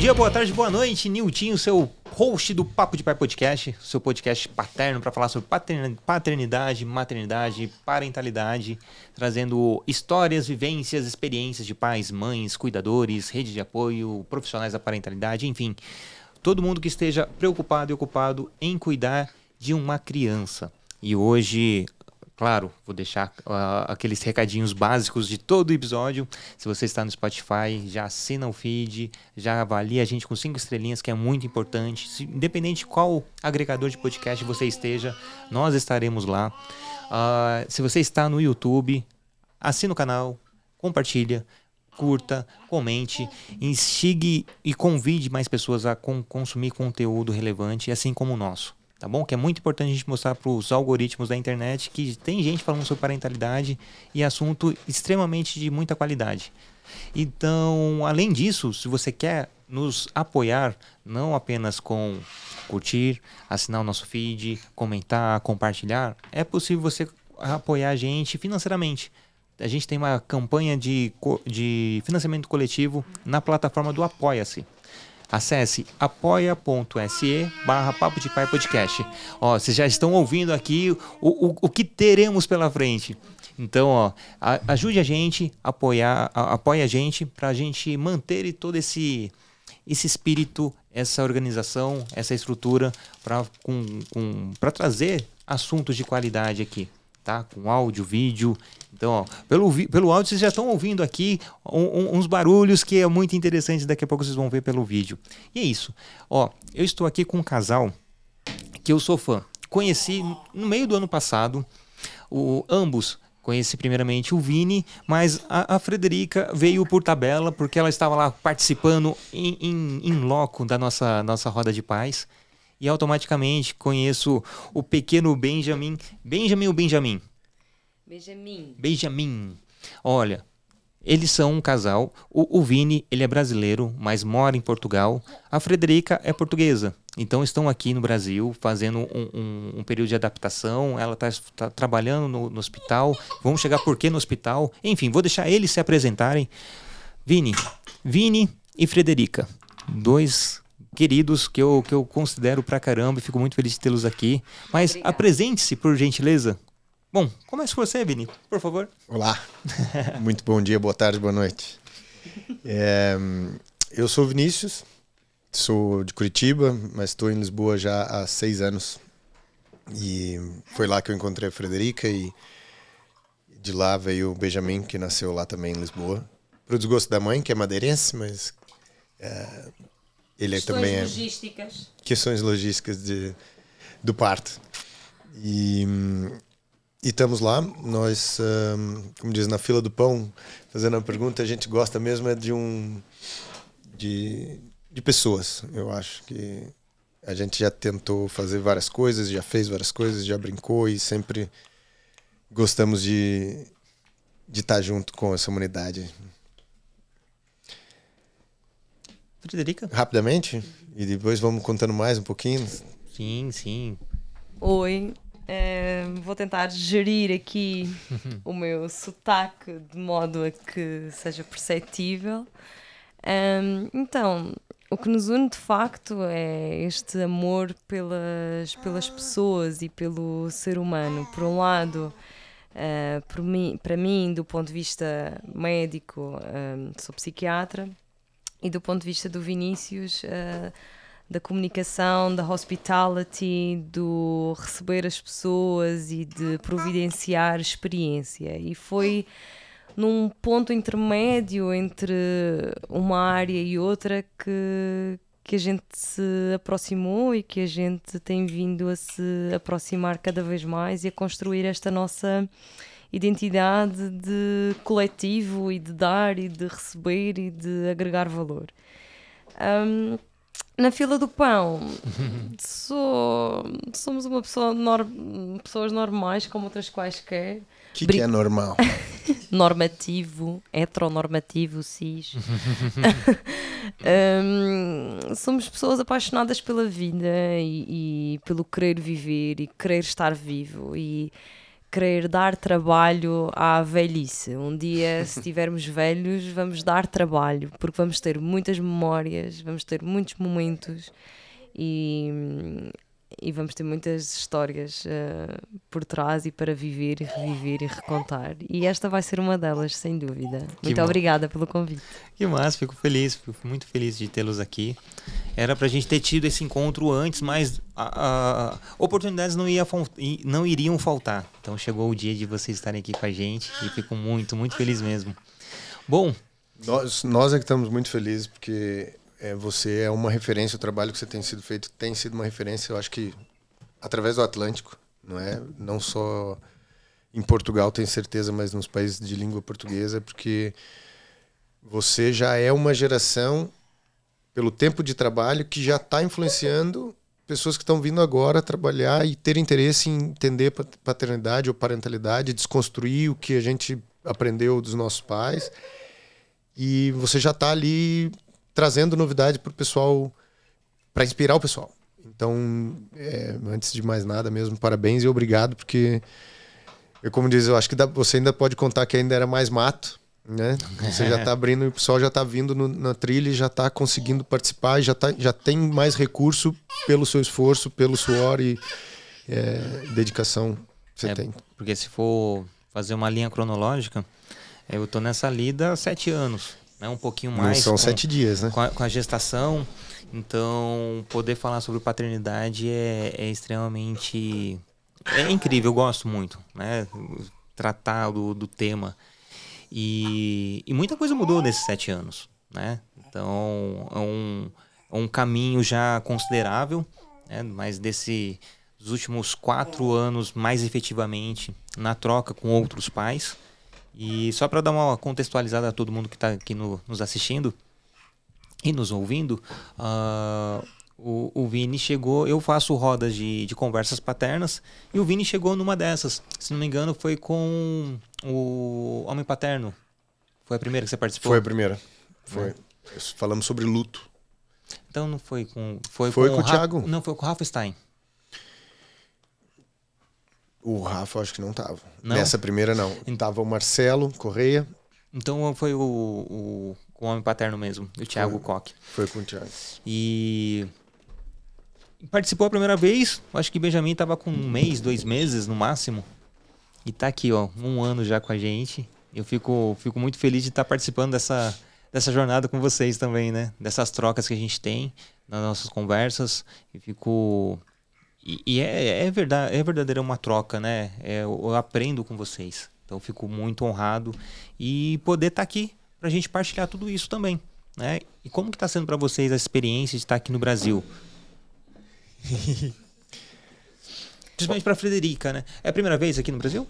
dia, boa tarde, boa noite. Niltinho, seu host do Papo de Pai Podcast, seu podcast paterno para falar sobre paternidade, maternidade, parentalidade, trazendo histórias, vivências, experiências de pais, mães, cuidadores, rede de apoio, profissionais da parentalidade, enfim, todo mundo que esteja preocupado e ocupado em cuidar de uma criança. E hoje Claro, vou deixar uh, aqueles recadinhos básicos de todo o episódio. Se você está no Spotify, já assina o feed, já avalia a gente com cinco estrelinhas, que é muito importante. Se, independente de qual agregador de podcast você esteja, nós estaremos lá. Uh, se você está no YouTube, assina o canal, compartilha, curta, comente, instigue e convide mais pessoas a com, consumir conteúdo relevante, assim como o nosso tá bom? Que é muito importante a gente mostrar para os algoritmos da internet que tem gente falando sobre parentalidade e assunto extremamente de muita qualidade. Então, além disso, se você quer nos apoiar, não apenas com curtir, assinar o nosso feed, comentar, compartilhar, é possível você apoiar a gente financeiramente. A gente tem uma campanha de, de financiamento coletivo na plataforma do Apoia-se. Acesse apoia.se barra Papo de Pai Podcast. Ó, vocês já estão ouvindo aqui o, o, o que teremos pela frente. Então, ó, a, ajude a gente, apoiar, a, a gente para a gente manter todo esse, esse espírito, essa organização, essa estrutura para com, com, trazer assuntos de qualidade aqui tá? Com áudio, vídeo. Então, ó, pelo, pelo áudio vocês já estão ouvindo aqui um, um, uns barulhos que é muito interessante. Daqui a pouco vocês vão ver pelo vídeo. E é isso. Ó, eu estou aqui com um casal que eu sou fã. Conheci no meio do ano passado. O, ambos Conheci primeiramente o Vini, mas a, a, Frederica veio por tabela porque ela estava lá participando em, em, em loco da nossa, nossa roda de paz e automaticamente conheço o pequeno Benjamin. Benjamin ou Benjamin? Benjamin. Benjamin. Olha, eles são um casal. O, o, Vini, ele é brasileiro, mas mora em Portugal. A Frederica é portuguesa. Então estão aqui no Brasil fazendo um, um, um período de adaptação. Ela está tá trabalhando no, no, hospital. Vamos chegar por quê no hospital? Enfim, vou deixar eles se apresentarem. Vini, Vini e Frederica. Dois queridos que eu, que eu considero pra caramba e fico muito feliz de tê-los aqui. Mas apresente-se, por gentileza. Bom, comece com você, Vini, por favor. Olá, muito bom dia, boa tarde, boa noite. É, eu sou Vinícius, sou de Curitiba, mas estou em Lisboa já há seis anos. E foi lá que eu encontrei a Frederica e de lá veio o Benjamin, que nasceu lá também em Lisboa. Pro desgosto da mãe, que é madeirense, mas é, ele questões também é logísticas. Questões logísticas de, do parto. E, e estamos lá, nós, um, como diz, na fila do pão, fazendo a pergunta, a gente gosta mesmo é de um. de, de pessoas. Eu acho que a gente já tentou fazer várias coisas, já fez várias coisas, já brincou e sempre gostamos de, de estar junto com essa humanidade. Frederica? Rapidamente? E depois vamos contando mais um pouquinho? Sim, sim. Oi, é, vou tentar gerir aqui o meu sotaque de modo a que seja perceptível. Um, então, o que nos une de facto é este amor pelas, pelas pessoas e pelo ser humano. Por um lado, uh, mim, para mim, do ponto de vista médico, um, sou psiquiatra e do ponto de vista do Vinícius, uh, da comunicação, da hospitality, do receber as pessoas e de providenciar experiência. E foi num ponto intermédio entre uma área e outra que, que a gente se aproximou e que a gente tem vindo a se aproximar cada vez mais e a construir esta nossa identidade de coletivo e de dar e de receber e de agregar valor. Um, na fila do pão, sou, somos uma pessoa nor, pessoas normais como outras quaisquer. O que, que, é normal? Normativo, heteronormativo, cis. um, somos pessoas apaixonadas pela vida e, e, pelo querer viver e querer estar vivo. E querer dar trabalho à velhice. Um dia, se estivermos velhos, vamos dar trabalho, porque vamos ter muitas memórias, vamos ter muitos momentos e, e vamos ter muitas histórias uh, por trás e para viver e reviver e recontar. E esta vai ser uma delas, sem dúvida. Que Muito obrigada pelo convite. Que massa, fico feliz, fico muito feliz de tê-los aqui. Era pra gente ter tido esse encontro antes, mas a, a- oportunidades não, ia, não iriam faltar. Então chegou o dia de vocês estarem aqui com a gente e fico muito, muito feliz mesmo. Bom, Nós, nós é que estamos muito felizes porque é, você é uma referência, o trabalho que você tem sido feito tem sido uma referência, eu acho que através do Atlântico, não é? Não só em Portugal, tenho certeza, mas nos países de língua portuguesa, porque você já é uma geração, pelo tempo de trabalho, que já está influenciando pessoas que estão vindo agora trabalhar e ter interesse em entender pat- paternidade ou parentalidade, desconstruir o que a gente aprendeu dos nossos pais e você já está ali trazendo novidade para o pessoal, para inspirar o pessoal. Então, é, antes de mais nada mesmo, parabéns e obrigado, porque, eu, como diz, eu acho que dá- você ainda pode contar que ainda era mais mato, né? Você já está abrindo e o pessoal já está vindo no- na trilha e já está conseguindo participar e já, tá, já tem mais recurso pelo seu esforço, pelo suor e é, dedicação que você É, tem. porque se for fazer uma linha cronológica, eu tô nessa lida há sete anos, né? Um pouquinho Não mais. são com- sete dias, né? com a, com a gestação. Então, poder falar sobre paternidade é, é extremamente. É incrível, eu gosto muito, né? Tratar do, do tema. E, e muita coisa mudou nesses sete anos, né? Então, é um, é um caminho já considerável, né? Mas desse, dos últimos quatro anos, mais efetivamente, na troca com outros pais. E só para dar uma contextualizada a todo mundo que está aqui no- nos assistindo, e nos ouvindo, ah, o, o Vini chegou. Eu faço rodas de, de conversas paternas e o Vini chegou numa dessas. Se não me engano, foi com o Homem Paterno. Foi a primeira que você participou? Foi a primeira. Foi. Falamos sobre luto. Então não foi com. Foi, Foi com, com o Ra- Thiago? Não, foi com o Rafa Stein. O Rafa acho que não tava. Não? Nessa primeira não. Tava o Marcelo Correia, Então foi o, o, o Homem Paterno mesmo, o Thiago Koch. foi com o Thiago. E participou a primeira vez. Acho que Benjamin tava com um mês, dois meses no máximo. E tá aqui, ó, um ano já com a gente. Eu fico, fico muito feliz de estar participando dessa, dessa jornada com vocês também, né? Dessas trocas que a gente tem nas nossas conversas. E fico. E, e é, é, verdade, é verdadeira uma troca, né? É, eu, aprendo com vocês. Então eu fico muito honrado e poder estar aqui pra gente partilhar tudo isso também. Né? E como que tá sendo para vocês a experiência de estar aqui no Brasil? Principalmente para Frederica, né? É a primeira vez aqui no Brasil?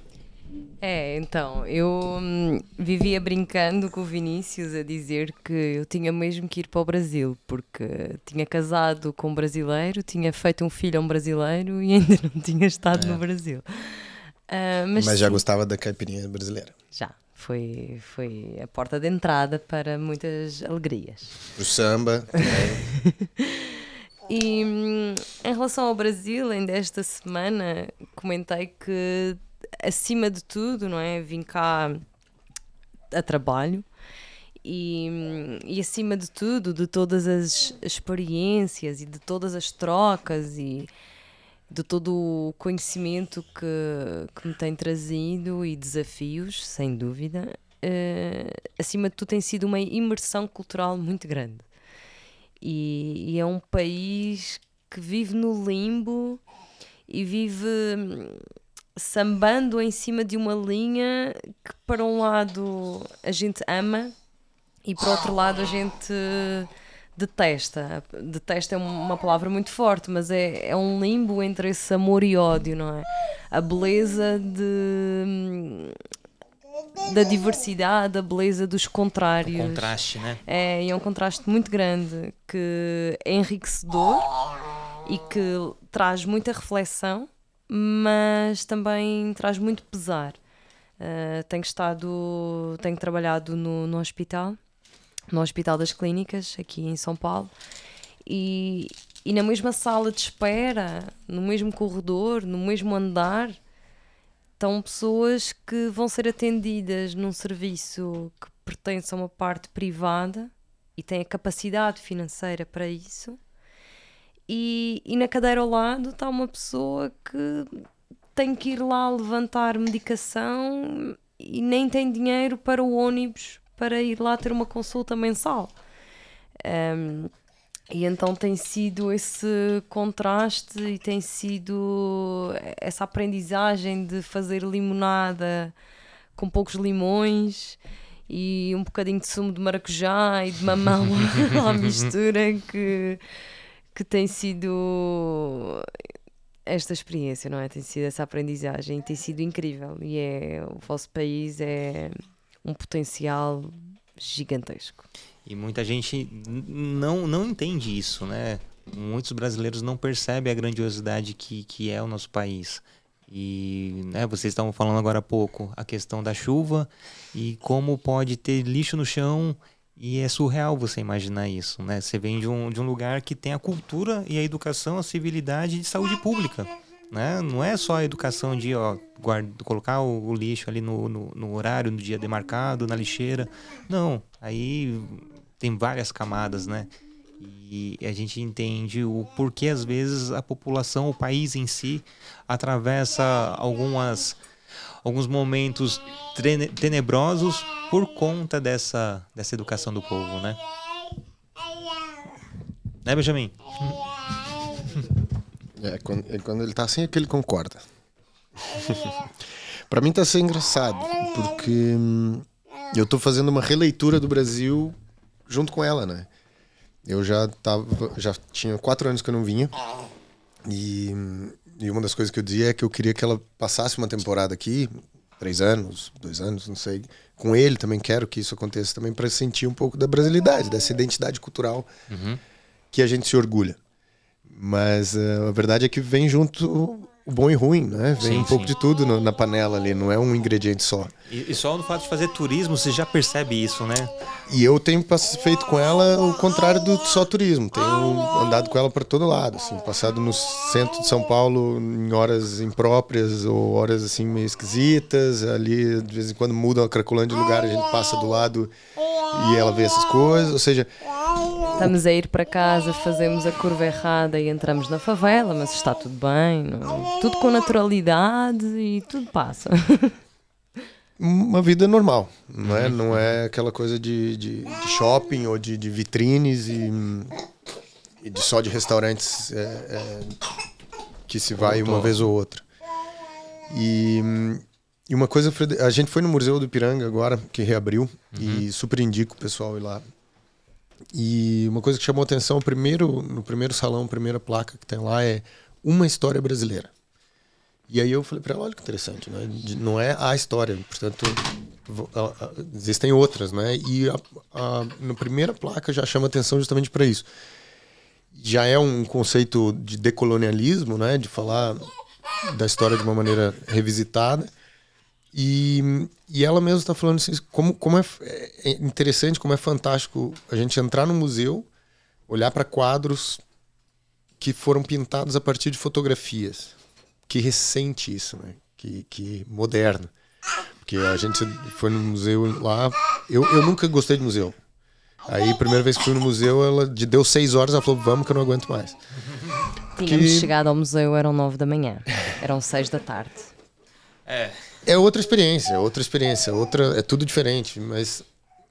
É, então, eu hum, vivia brincando com o Vinícius a dizer que eu tinha mesmo que ir para o Brasil, porque tinha casado com um brasileiro, tinha feito um filho a um brasileiro e ainda não tinha estado no Brasil. Ah, mas Mas já sim, gostava da caipirinha brasileira. já. Foi, foi a porta de entrada para muitas alegrias. O samba. E hum, em relação ao Brasil, ainda esta semana comentei que, acima de tudo, não é? Vim cá a trabalho e, e acima de tudo, de todas as experiências e de todas as trocas e de todo o conhecimento que, que me tem trazido e desafios, sem dúvida, eh, acima de tudo tem sido uma imersão cultural muito grande. E, e é um país que vive no limbo e vive sambando em cima de uma linha que, para um lado, a gente ama e, para outro lado, a gente detesta. Detesta é uma palavra muito forte, mas é, é um limbo entre esse amor e ódio, não é? A beleza de. Da diversidade, a beleza dos contrários. Contraste, né? É, e é um contraste muito grande que é enriquecedor e que traz muita reflexão, mas também traz muito pesar. Uh, tenho estado, tenho trabalhado no, no hospital, no Hospital das Clínicas, aqui em São Paulo, e, e na mesma sala de espera, no mesmo corredor, no mesmo andar, estão pessoas que vão ser atendidas num serviço que pertence a uma parte privada e têm a capacidade financeira para isso. E, e na cadeira ao lado está uma pessoa que tem que ir lá levantar medicação e nem tem dinheiro para o ônibus para ir lá ter uma consulta mensal. Um, e então tem sido esse contraste e tem sido essa aprendizagem de fazer limonada com poucos limões e um bocadinho de sumo de maracujá e de mamão à mistura que, que tem sido esta experiência, não é? Tem sido essa aprendizagem, tem sido incrível e é o vosso país é um potencial gigantesco. E muita gente não, não entende isso, né? Muitos brasileiros não percebem a grandiosidade que, que é o nosso país. E né, vocês estavam falando agora há pouco a questão da chuva e como pode ter lixo no chão e é surreal você imaginar isso, né? Você vem de um, de um lugar que tem a cultura e a educação, a civilidade de saúde pública, né? Não é só a educação de ó, guarda, colocar o, o lixo ali no, no, no, horário, no dia demarcado, na lixeira. Não, aí tem várias camadas, né? E a gente entende o porquê, às vezes, a população, o país em si, atravessa algumas, alguns momentos tenebrosos por conta dessa, dessa educação do povo, né? Né, Benjamin? É, quando, é, quando ele tá assim é que ele concorda. para mim tá sendo engraçado, porque hum, eu tô fazendo uma releitura do Brasil junto com ela, né? Eu já tava, já tinha quatro anos que eu não vinha. E, e uma das coisas que eu dizia é que eu queria que ela passasse uma temporada aqui, três anos, dois anos, não sei. Com ele também quero que isso aconteça também para sentir um pouco da brasilidade, dessa identidade cultural uhum. que a gente se orgulha. Mas uh, a verdade é que vem junto bom e ruim, né? Vem sim, um pouco sim. de tudo no, na panela ali, não é um ingrediente só. E, e, só no fato de fazer turismo, você já percebe isso, né? E eu tenho feito com ela o contrário do só turismo. Tenho andado com ela para todo lado, assim, passado no centro de São Paulo em horas impróprias ou horas assim meio esquisitas. Ali, de vez em quando mudam a Cracolândia de lugar, a gente passa do lado e ela vê essas coisas. Ou seja, Estamos a ir para casa, fazemos a curva errada e entramos na favela, mas está tudo bem, não? tudo com naturalidade e tudo passa. Uma vida normal, não é? Não é aquela coisa de, de, de shopping ou de, de vitrines e, e, de só de restaurantes é, é, que se vai uma vez ou outra. E, e uma coisa, a gente foi no Museu do Ipiranga agora, que reabriu, uhum. e super indico o pessoal ir lá e uma coisa que chamou atenção primeiro, no primeiro salão, primeira placa que tem lá é uma história brasileira. E aí eu falei para ela, olha que interessante, né? não é a história, portanto existem outras, né? E a, a, na primeira placa já chama atenção justamente para isso. Já é um conceito de decolonialismo, né? De falar da história de uma maneira revisitada e, e ela mesma está falando assim, como, como é, é, interessante, como é fantástico a gente entrar no museu, olhar para quadros que foram pintados a partir de fotografias. Que recente isso, né? Que, que moderno. Porque a gente foi no museu lá. Eu, eu nunca gostei de museu. Aí, primeira vez que fui no museu, ela deu seis horas, ela falou, vamos que eu não aguento mais. Tínhamos que... chegado ao museu, eram nove da manhã. Eram seis da tarde. É. É outra experiência, outra experiência, outra é tudo diferente, mas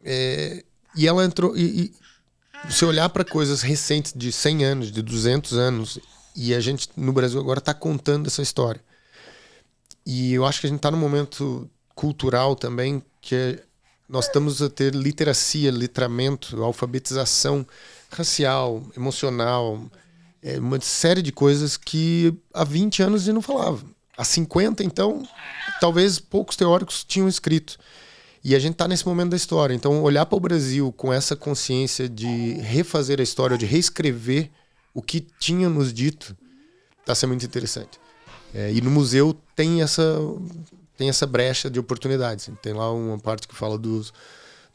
é, e ela entrou e, e se olhar para coisas recentes de 100 anos, de 200 anos e a gente no Brasil agora está contando essa história. E eu acho que a gente está num momento cultural também que é, nós estamos a ter literacia, letramento, alfabetização racial, emocional, é uma série de coisas que há 20 anos gente não falava. Há 50, então, talvez poucos teóricos tinham escrito. E a gente está nesse momento da história. Então, olhar para o Brasil com essa consciência de refazer a história, de reescrever o que tinha nos dito, está sendo muito interessante. É, e no museu tem essa tem essa brecha de oportunidades. Tem lá uma parte que fala dos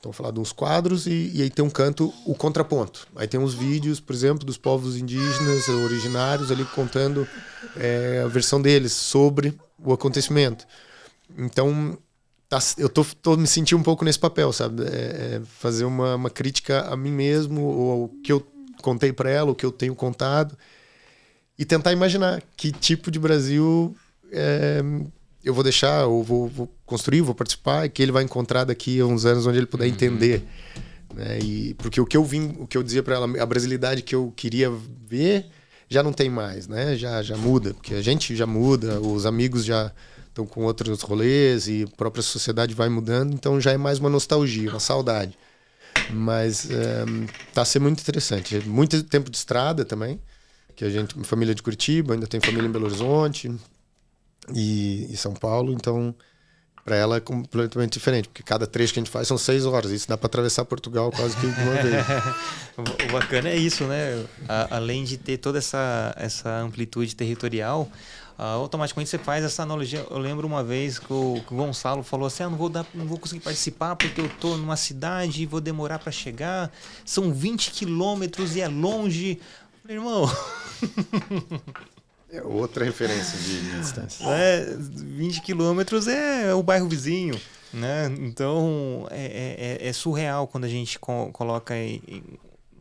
então falar de uns quadros e, e, aí tem um canto o contraponto. Aí tem uns vídeos, por exemplo, dos povos indígenas originários ali contando é, a versão deles sobre o acontecimento. então tá, eu tô, tô me sentindo um pouco nesse papel, sabe? É, é fazer uma, uma crítica a mim mesmo, ou o que eu contei para ela, o que eu tenho contado, e tentar imaginar que tipo de Brasil é, eu vou deixar, ou vou, vou, construir, vou participar, que ele vai encontrar daqui a uns anos onde ele puder uhum. entender. Né? E, porque o que eu vim, o que eu dizia para ela, a brasilidade que eu queria ver já não tem mais, né? Já, já muda, porque a gente já muda, os amigos já estão com outros rolês e a própria sociedade vai mudando, então já é mais uma nostalgia, uma saudade. Mas é, tá a ser muito interessante. Muito tempo de estrada também, que a gente, família de Curitiba, ainda tem família em Belo Horizonte e, e São Paulo, então para ela é completamente diferente, porque cada trecho que a gente faz são seis horas. Isso dá para atravessar Portugal quase que uma vez. o bacana é isso, né? A, além de ter toda essa, essa amplitude territorial, uh, automaticamente você faz essa analogia. Eu lembro uma vez que o, que o Gonçalo falou assim: ah, não vou dar, não vou conseguir participar porque eu tô numa cidade e vou demorar para chegar. São 20 quilômetros e é longe. falei, irmão. É outra referência de distância. É, 20 quilômetros é o bairro vizinho. Né? Então é, é, é surreal quando a gente co coloca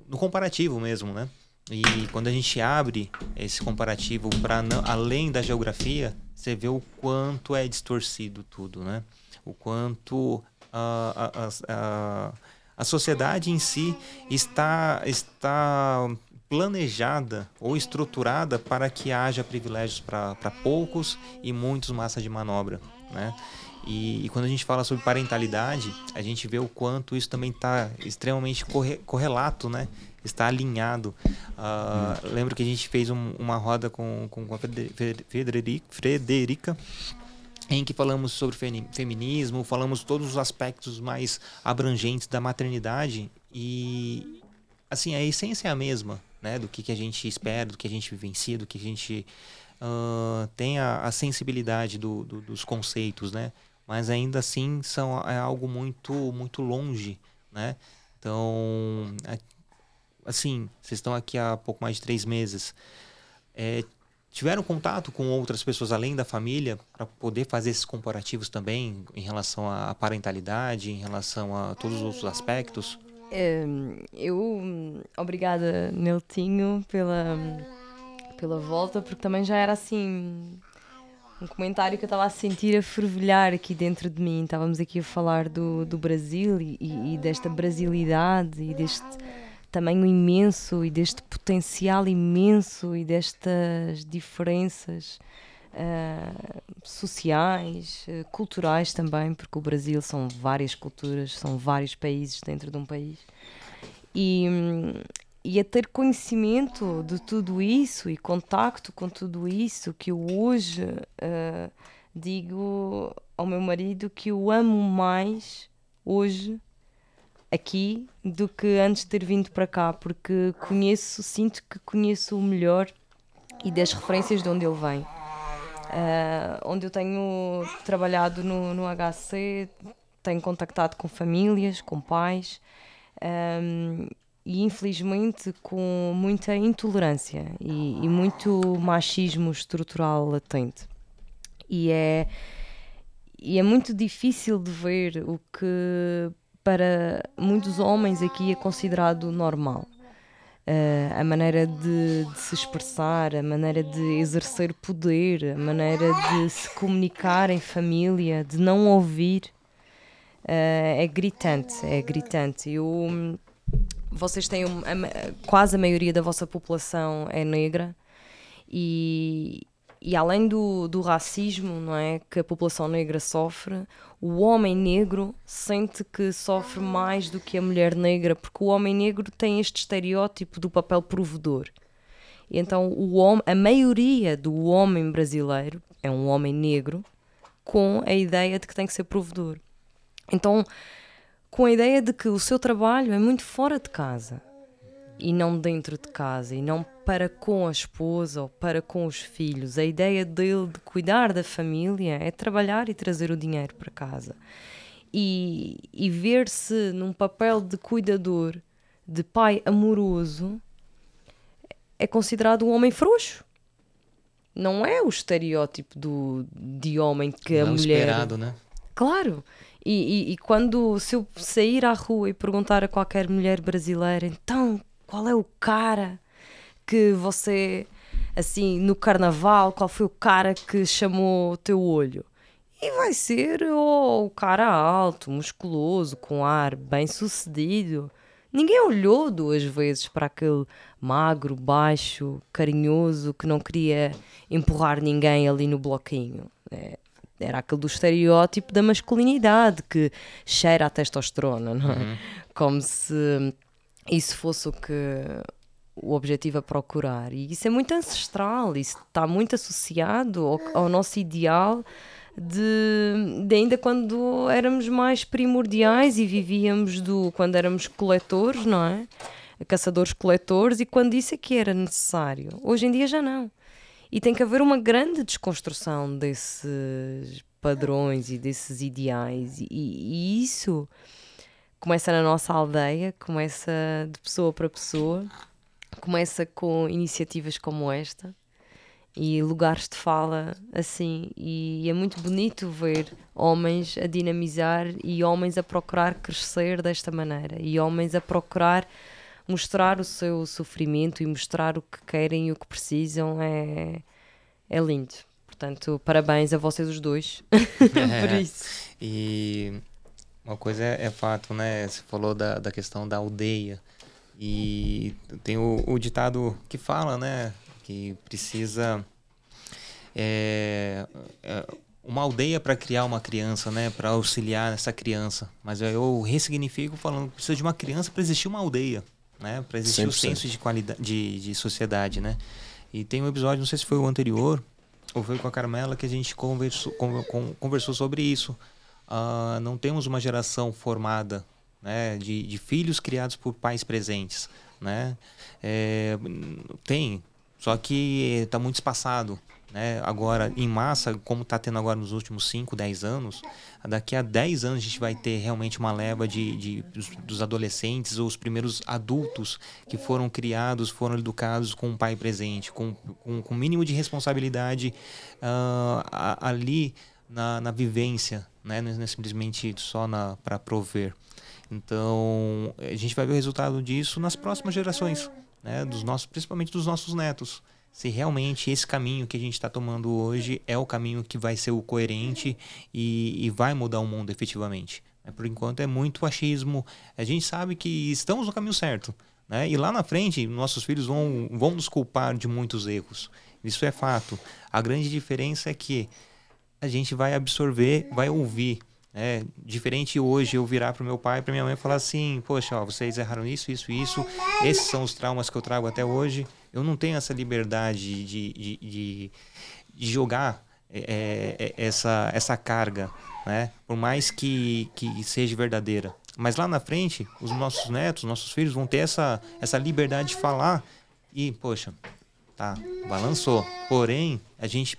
no comparativo mesmo, né? E quando a gente abre esse comparativo para além da geografia, você vê o quanto é distorcido tudo, né? O quanto a, a, a, a sociedade em si está, está planejada ou estruturada para que haja privilégios para poucos e muitos massa de manobra, né? E, e, quando a gente fala sobre parentalidade, a gente vê o quanto isso também está extremamente corre, correlato, né? Está alinhado. Uh. Lembro que a gente fez um, uma roda com, com a Frederica, Frederica em que falamos sobre feminismo, falamos todos os aspectos mais abrangentes da maternidade e assim a essência é a mesma, né, do que, que a gente espera, do que a gente vivencia, do que a gente uh, tem a, a sensibilidade do, do, dos conceitos, né? Mas ainda assim são é algo muito muito longe, né? Então, assim, vocês estão aqui há pouco mais de três meses. É, tiveram contato com outras pessoas além da família para poder fazer esses comparativos também em relação à parentalidade, em relação a todos os outros aspectos? Eu, obrigada, Neltinho, pela, pela volta, porque também já era assim um comentário que eu estava a sentir a fervilhar aqui dentro de mim. Estávamos aqui a falar do, do Brasil e, e, desta brasilidade e deste tamanho imenso e deste potencial imenso e destas diferenças uh, sociais, uh, culturais também, porque o Brasil são várias culturas, são vários países dentro de um país. E, e a ter conhecimento de tudo isso e contacto com tudo isso, que eu hoje uh, digo ao meu marido que eu amo mais hoje aqui do que antes de ter vindo para cá, porque conheço, sinto que conheço o melhor e das referências de onde ele vem. Uh, onde eu tenho trabalhado no, no HC, tenho contactado com famílias, com pais um, e infelizmente com muita intolerância e, e, muito machismo estrutural latente. E é, e é muito difícil de ver o que para muitos homens aqui é considerado normal. Uh, a maneira de, de, se expressar, a maneira de exercer poder, a maneira de se comunicar em família, de não ouvir, uh, é gritante, é gritante. Eu, vocês têm um, quase a maioria da vossa população é negra e, e além do, do racismo não é, que a população negra sofre, o homem negro sente que sofre mais do que a mulher negra, porque o homem negro tem este estereótipo do papel provedor. E então o homem, a maioria do homem brasileiro é um homem negro com a ideia de que tem que ser provedor. Então, com a ideia de que o seu trabalho é muito fora de casa e não dentro de casa e não para com a esposa ou para com os filhos. A ideia dele de cuidar da família é trabalhar e trazer o dinheiro para casa. E, e ver-se num papel de cuidador, de pai amoroso, é considerado um homem frouxo. não é o estereótipo do, de homem que Não a mulher. esperado, né? Claro. E, e, e quando se eu sair à rua e perguntar a qualquer mulher brasileira, então qual é o cara que você assim no carnaval, qual foi o cara que chamou o teu olho? E vai ser oh, o cara alto, musculoso, com ar bem sucedido. Ninguém olhou duas vezes para aquele magro, baixo, carinhoso que não queria empurrar ninguém ali no bloquinho. É, era aquele do estereótipo da masculinidade que cheira a testosterona, não é? Como se isso fosse o que o objetivo a procurar. E isso é muito ancestral, isso está muito associado ao, ao nosso ideal de, de ainda quando éramos mais primordiais e vivíamos do quando éramos coletores, não é? Caçadores-coletores e quando isso é que era necessário. Hoje em dia já não. E tem que haver uma grande desconstrução desses padrões e desses ideais. E, e isso começa na nossa aldeia, começa de pessoa para pessoa, começa com iniciativas como esta e lugares de fala assim. E é muito bonito ver homens a dinamizar e homens a procurar crescer desta maneira e homens a procurar mostrar o seu sofrimento e mostrar o que querem e o que precisam. É, é lindo. Portanto, parabéns a vocês os dois por isso. E uma coisa é, é fato, né? Você falou da, da questão da aldeia. E tem o, o ditado que fala, né? Que precisa. É, é, uma aldeia para criar uma criança, né? Para auxiliar essa criança. Mas eu ressignifico falando que precisa de uma criança para existir uma aldeia, né? Para existir o 100%. senso de qualidade de, de sociedade, né? E tem um episódio, não sei se foi o anterior ou foi com a Carmela que a gente conversou, con- con- conversou sobre isso. Ah, não temos uma geração formada né, de, de filhos criados por pais presentes. Né? É, tem, só que está muito espaçado. Né? Agora, em massa, como está tendo agora nos últimos 5, 10 anos, daqui a 10 anos a gente vai ter realmente uma leva de, de- dos, dos adolescentes ou os primeiros adultos que foram criados, foram educados com um pai presente, com, com, com o mínimo de responsabilidade a- ali na, na vivência, né? não é simplesmente só para prover. Então, a gente vai ver o resultado disso nas próximas gerações, né? dos nossos, principalmente dos nossos netos. Se realmente esse caminho que a gente está tomando hoje é o caminho que vai ser o coerente e, e vai mudar o mundo efetivamente. né? Por enquanto é muito achismo. A gente sabe que estamos no caminho certo. Né? E lá na frente, nossos filhos vão, vão nos culpar de muitos erros. Isso é fato. A grande diferença é que a gente vai absorver, vai ouvir. né? diferente hoje eu virar para meu pai, para minha mãe e falar assim: Poxa, ó, vocês erraram isso, isso, isso. Esses são os traumas que eu trago até hoje. Eu não tenho essa liberdade de, de, de, de jogar é, é, essa, essa carga, né? por mais que, que seja verdadeira. Mas lá na frente, os nossos netos, nossos filhos vão ter essa, essa liberdade de falar e, poxa, tá, balançou. Porém, a gente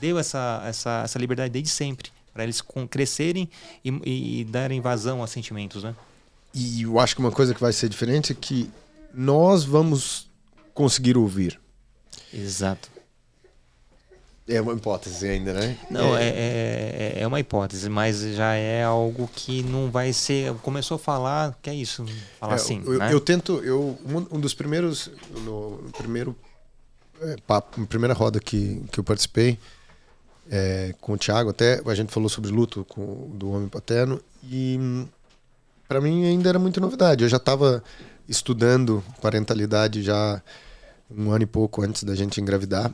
deu essa, essa, essa liberdade desde sempre para eles com- crescerem e, e, e darem vazão a sentimentos, né? E eu acho que uma coisa que vai ser diferente é que nós vamos conseguir ouvir. Exato. É uma hipótese ainda, né? Não, é, é, é uma hipótese, mas já é algo que não vai ser. Começou a falar, que é isso, falar É, assim. eu, né? eu tento, eu um, um dos primeiros, no, no primeiro é, papo, na primeira roda que, que eu participei é, com o Thiago, até a gente falou sobre luto com, do homem paterno e para mim ainda era muita novidade. Eu já estava estudando parentalidade já um ano e pouco antes da gente engravidar,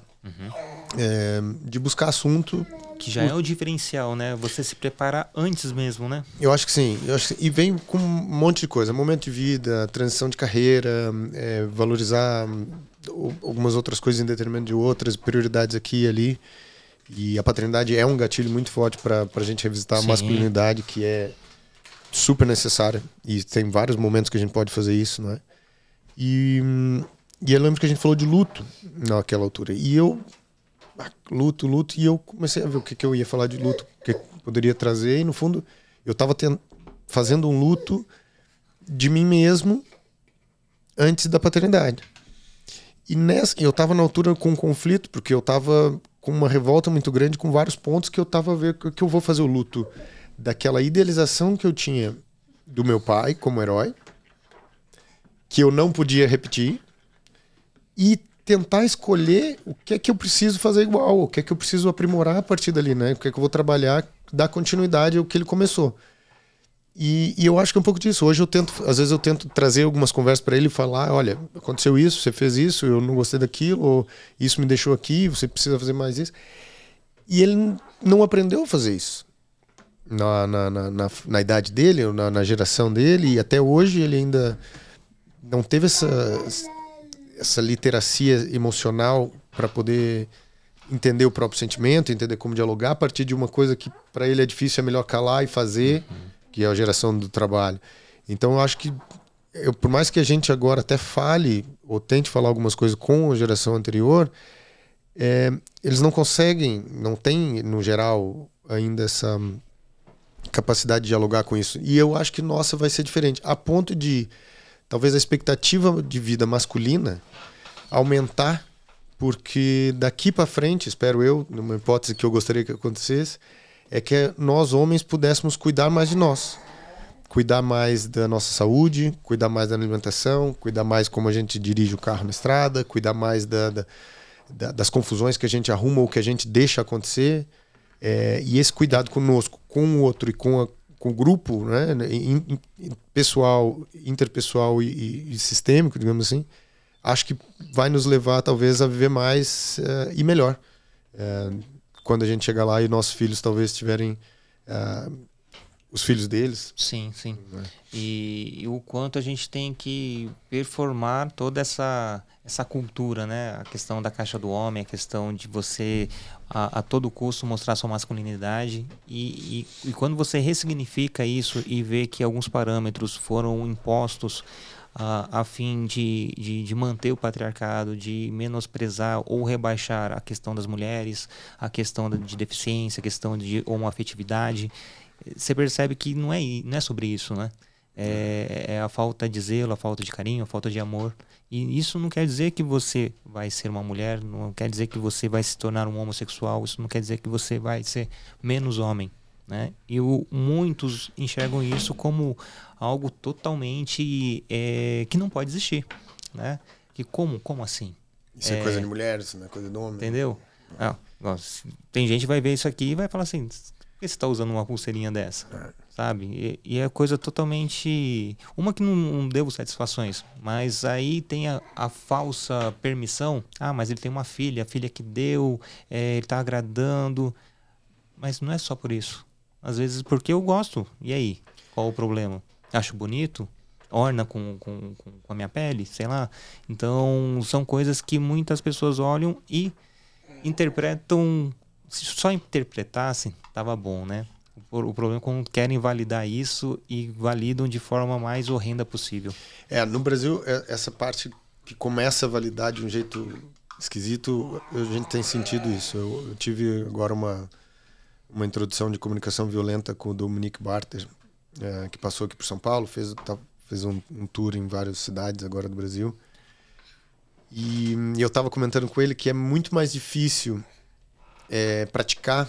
é, de buscar assunto Que já é o diferencial, né? Você se preparar antes mesmo, né? Eu acho que sim. Eu acho que, e vem com um monte de coisa. Momento de vida, transição de carreira, é, valorizar hum, o- algumas outras coisas em detrimento de outras, prioridades aqui e ali. E a paternidade é um gatilho muito forte para a gente revisitar Sim. a masculinidade, que é super necessária. E tem vários momentos que a gente pode fazer isso, não é? E, e eu lembro que a gente falou de luto naquela altura. E eu ah, luto, luto, e eu comecei a ver o que, que eu ia falar de luto, o que que poderia trazer, e no fundo eu estava fazendo um luto de mim mesmo antes da paternidade. E nessa, eu estava na altura com um conflito, porque eu estava com uma revolta muito grande com vários pontos que eu estava a ver que eu vou fazer o luto daquela idealização que eu tinha do meu pai como herói, que eu não podia repetir, e tentar escolher o que é que eu preciso fazer igual, o que é que eu preciso aprimorar a partir dali, né? O que é que eu vou trabalhar, dar continuidade ao que ele começou. E, e, eu acho que é um pouco disso. Hoje eu tento, às vezes eu tento trazer algumas conversas para ele e falar: olha, aconteceu isso, você fez isso, eu não gostei daquilo, ou isso me deixou aqui, você precisa fazer mais isso. E ele não aprendeu a fazer isso. Na, na, na, na, na idade dele, na, na geração dele, e até hoje ele ainda não teve essa, essa literacia emocional para poder entender o próprio sentimento, entender como dialogar a partir de uma coisa que para ele é difícil, é melhor calar e fazer. Uhum que é a geração do trabalho. Então eu acho que eu, por mais que a gente agora até fale ou tente falar algumas coisas com a geração anterior, é, eles não conseguem, não têm no geral ainda essa capacidade de dialogar com isso. E eu acho que nossa vai ser diferente, a ponto de talvez a expectativa de vida masculina aumentar, porque daqui para frente, espero eu, numa hipótese que eu gostaria que acontecesse, é que nós homens pudéssemos cuidar mais de nós. Cuidar mais da nossa saúde, cuidar mais da alimentação, cuidar mais como a gente dirige o carro na estrada, cuidar mais da, da, da, das confusões que a gente arruma ou que a gente deixa acontecer. É, e esse cuidado conosco, com o outro e com, a, com o grupo, né, in, in, pessoal, interpessoal e, e, sistêmico, digamos assim, acho que vai nos levar talvez a viver mais uh, e melhor. Uh, quando a gente chegar lá e nossos filhos talvez tiverem uh, os filhos deles. Sim, sim. Né? E, e, o quanto a gente tem que performar toda essa essa cultura, né? A questão da caixa do homem, a questão de você a, a todo custo mostrar sua masculinidade e, e, e quando você ressignifica isso e vê que alguns parâmetros foram impostos a, a fim de, de, de, manter o patriarcado, de menosprezar ou rebaixar a questão das mulheres, a questão de deficiência, a questão de homoafetividade. Você percebe que não é, não é sobre isso, né? É, é, a falta de zelo, a falta de carinho, a falta de amor. E isso não quer dizer que você vai ser uma mulher, não quer dizer que você vai se tornar um homossexual, isso não quer dizer que você vai ser menos homem. Né? E o, muitos enxergam isso como algo totalmente é, que não pode existir. Né? Que como, como assim? Isso é, é coisa de mulher, isso não é coisa de homem. Entendeu? Ah, tem gente que vai ver isso aqui e vai falar assim: por que você está usando uma pulseirinha dessa? É. Sabe? E, e, é coisa totalmente. Uma que não, não devo satisfações, mas aí tem a, a, falsa permissão. Ah, mas ele tem uma filha, a filha que deu, é, ele está agradando. Mas não é só por isso. Às vezes porque eu gosto. E aí? Qual o problema? Acho bonito? Orna com, com, com a minha pele? Sei lá. Então, são coisas que muitas pessoas olham e interpretam. Se só interpretassem, tava bom, né? O, problema é quando querem validar isso e validam de forma mais horrenda possível. É, no Brasil, é, essa parte que começa a validar de um jeito esquisito, a gente tem sentido isso. Eu, eu tive agora uma uma introdução de comunicação violenta com o Dominique Barter, é, que passou aqui por São Paulo, fez, tá, fez um, um, tour em várias cidades agora do Brasil. E, e eu estava comentando com ele que é muito mais difícil é, praticar,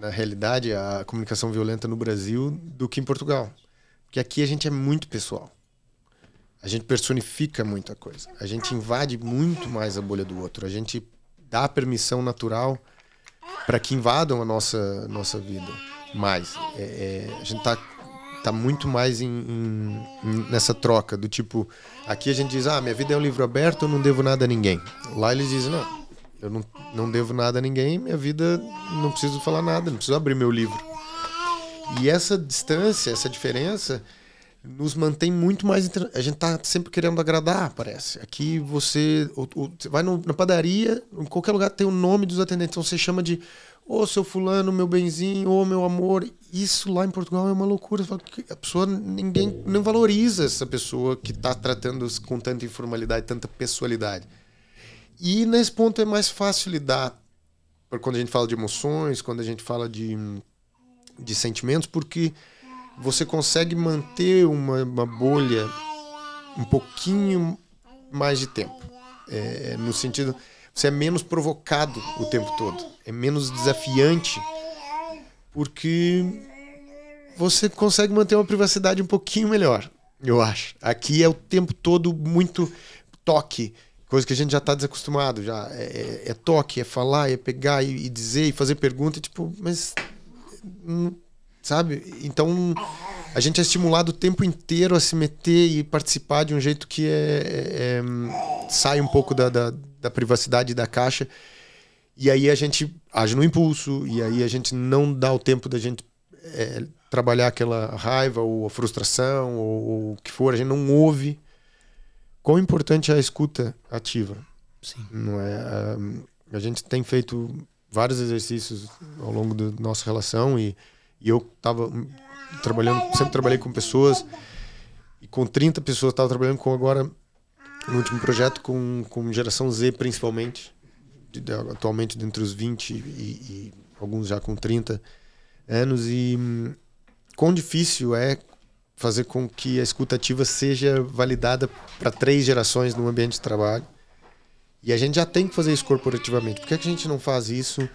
na realidade, a comunicação violenta no Brasil do que em Portugal. Porque aqui a gente é muito pessoal. A gente personifica muita coisa. A gente invade muito mais a bolha do outro. A gente dá permissão natural para que invadam a nossa, nossa vida mais. É, é, a gente está tá muito mais em, em, nessa troca do tipo aqui a gente diz ah minha vida é um livro aberto eu não devo nada a ninguém lá eles dizem não eu não, não devo nada a ninguém minha vida não preciso falar nada não preciso abrir meu livro e essa distância essa diferença nos mantém muito mais. A gente tá sempre querendo agradar, parece. Aqui você, você vai no, na padaria, em qualquer lugar tem o nome dos atendentes. Então você chama de ô oh, seu fulano, meu benzinho, ô oh, meu amor. Isso lá em Portugal é uma loucura. A pessoa, ninguém não valoriza essa pessoa que está tratando com tanta informalidade, tanta pessoalidade. E nesse ponto é mais fácil lidar quando a gente fala de emoções, quando a gente fala de, de sentimentos, porque você consegue manter uma, uma bolha um pouquinho mais de tempo. É, no sentido, você é menos provocado o tempo todo, é menos desafiante, porque você consegue manter uma privacidade um pouquinho melhor, eu acho. Aqui é o tempo todo muito toque, coisa que a gente já está desacostumado, já é, é, é, toque, é falar, é pegar e, e dizer e fazer pergunta, tipo, mas hum, sabe? Então a gente é estimulado o tempo inteiro a se meter e participar de um jeito que é, é, é sai um pouco da, da, da privacidade da caixa. E aí a gente age no impulso, e aí a gente não dá o tempo da gente é, trabalhar aquela raiva ou a frustração ou, ou, o que for, a gente não ouve. Quão importante é a escuta ativa. Sim. Não é? A, a gente tem feito vários exercícios ao longo da nossa relação e, e eu estava trabalhando, sempre trabalhei com pessoas e com 30 pessoas estava trabalhando com agora no último projeto com, com geração Z principalmente, atualmente entre os 20 e, e, alguns já com 30 anos e hum, quão difícil é fazer com que a escutativa seja validada para três gerações no ambiente de trabalho. E a gente já tem que fazer isso corporativamente. Por que, é que a gente não faz isso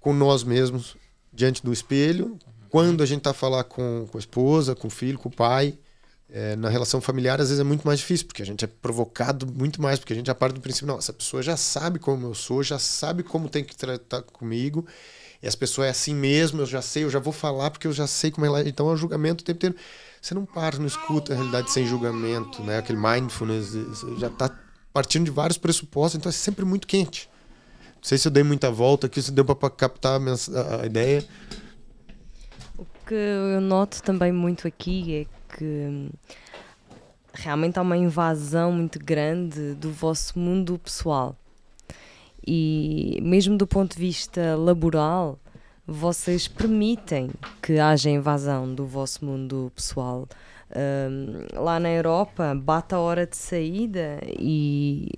com nós mesmos, diante do espelho, quando a gente está a falar com, com a esposa, com o filho, com o pai? É, na relação familiar, às vezes é muito mais difícil, porque a gente é provocado muito mais, porque a gente já parte do princípio, não, essa pessoa já sabe como eu sou, já sabe como tem que tratar comigo, e as pessoas é assim mesmo, eu já sei, eu já vou falar porque eu já sei como ela é. Então é um julgamento o tempo inteiro. Você não para, não escuta a realidade sem julgamento, né? Aquele mindfulness já está partindo de vários pressupostos, então é sempre muito quente. Não sei se eu dei muita volta aqui, se deu para captar a, a ideia. Que eu noto também muito aqui é que hum, realmente há uma invasão muito grande do vosso mundo pessoal. E mesmo do ponto de vista laboral, vocês permitem que haja invasão do vosso mundo pessoal. Um, lá na Europa, bate a hora de saída e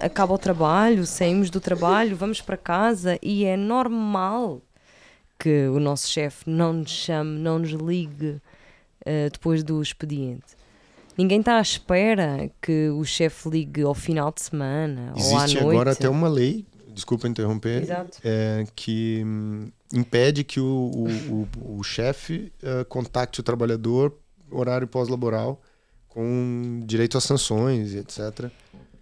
acaba o trabalho, saímos do trabalho, vamos para casa e é normal que o nosso chefe não nos chame, não nos ligue uh, depois do expediente. Ninguém está à espera que o chefe ligue ao final de semana Existe ou à noite. agora até uma lei, desculpa interromper, é, que hum, impede que o, o, o, o chefe uh, contacte o trabalhador horário pós-laboral com direito a sanções etc.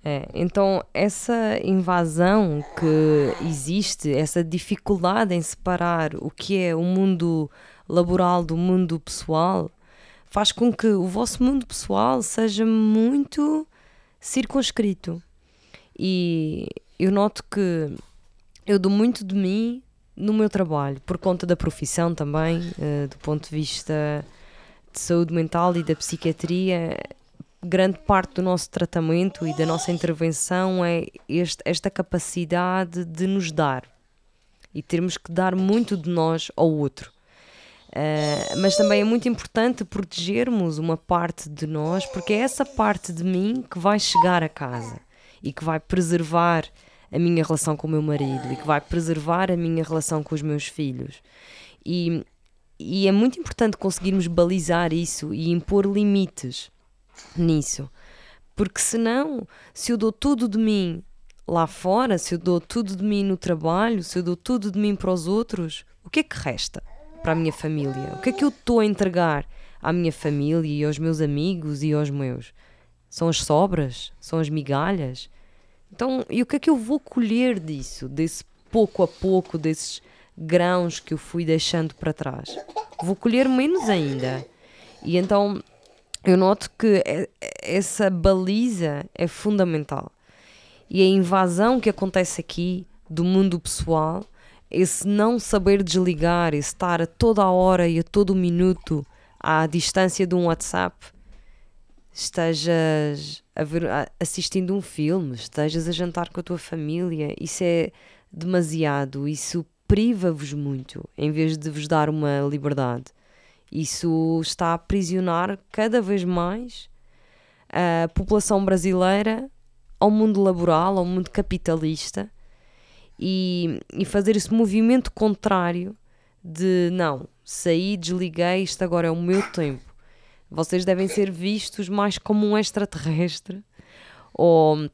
É, então, essa invasão que existe, essa dificuldade em separar o que é o mundo laboral do mundo pessoal, faz com que o vosso mundo pessoal seja muito circunscrito. E eu noto que eu dou muito de mim no meu trabalho, por conta da profissão também, uh, do ponto de vista de saúde mental e da psiquiatria, grande parte do nosso tratamento e da nossa intervenção é este, esta capacidade de nos dar e termos que dar muito de nós ao outro. Uh, mas também é muito importante protegermos uma parte de nós, porque é essa parte de mim que vai chegar a casa e que vai preservar a minha relação com o meu marido e que vai preservar a minha relação com os meus filhos. E, e é muito importante conseguirmos balizar isso e impor limites nisso. Porque senão, se eu dou tudo de mim lá fora, se eu dou tudo de mim no trabalho, se eu dou tudo de mim para os outros, o que é que resta para a minha família? O que é que eu estou a entregar à minha família e aos meus amigos e aos meus? São as sobras? São as migalhas? Então, e o que é que eu vou colher disso, desse pouco a pouco, desses grãos que eu fui deixando para trás? Vou colher menos ainda. E então eu noto que essa baliza é fundamental. E a invasão que acontece aqui do mundo pessoal, esse não saber desligar, esse estar a toda a hora e a todo minuto à distância de um WhatsApp, estejas a ver, assistindo um filme, estejas a jantar com a tua família, isso é demasiado, isso priva-vos muito, em vez de vos dar uma liberdade. Isso está a aprisionar cada vez mais a população brasileira ao mundo laboral, ao mundo capitalista e, e fazer esse movimento contrário de não, saí, desliguei, isto agora é o meu tempo. Vocês devem ser vistos mais como um extraterrestre ou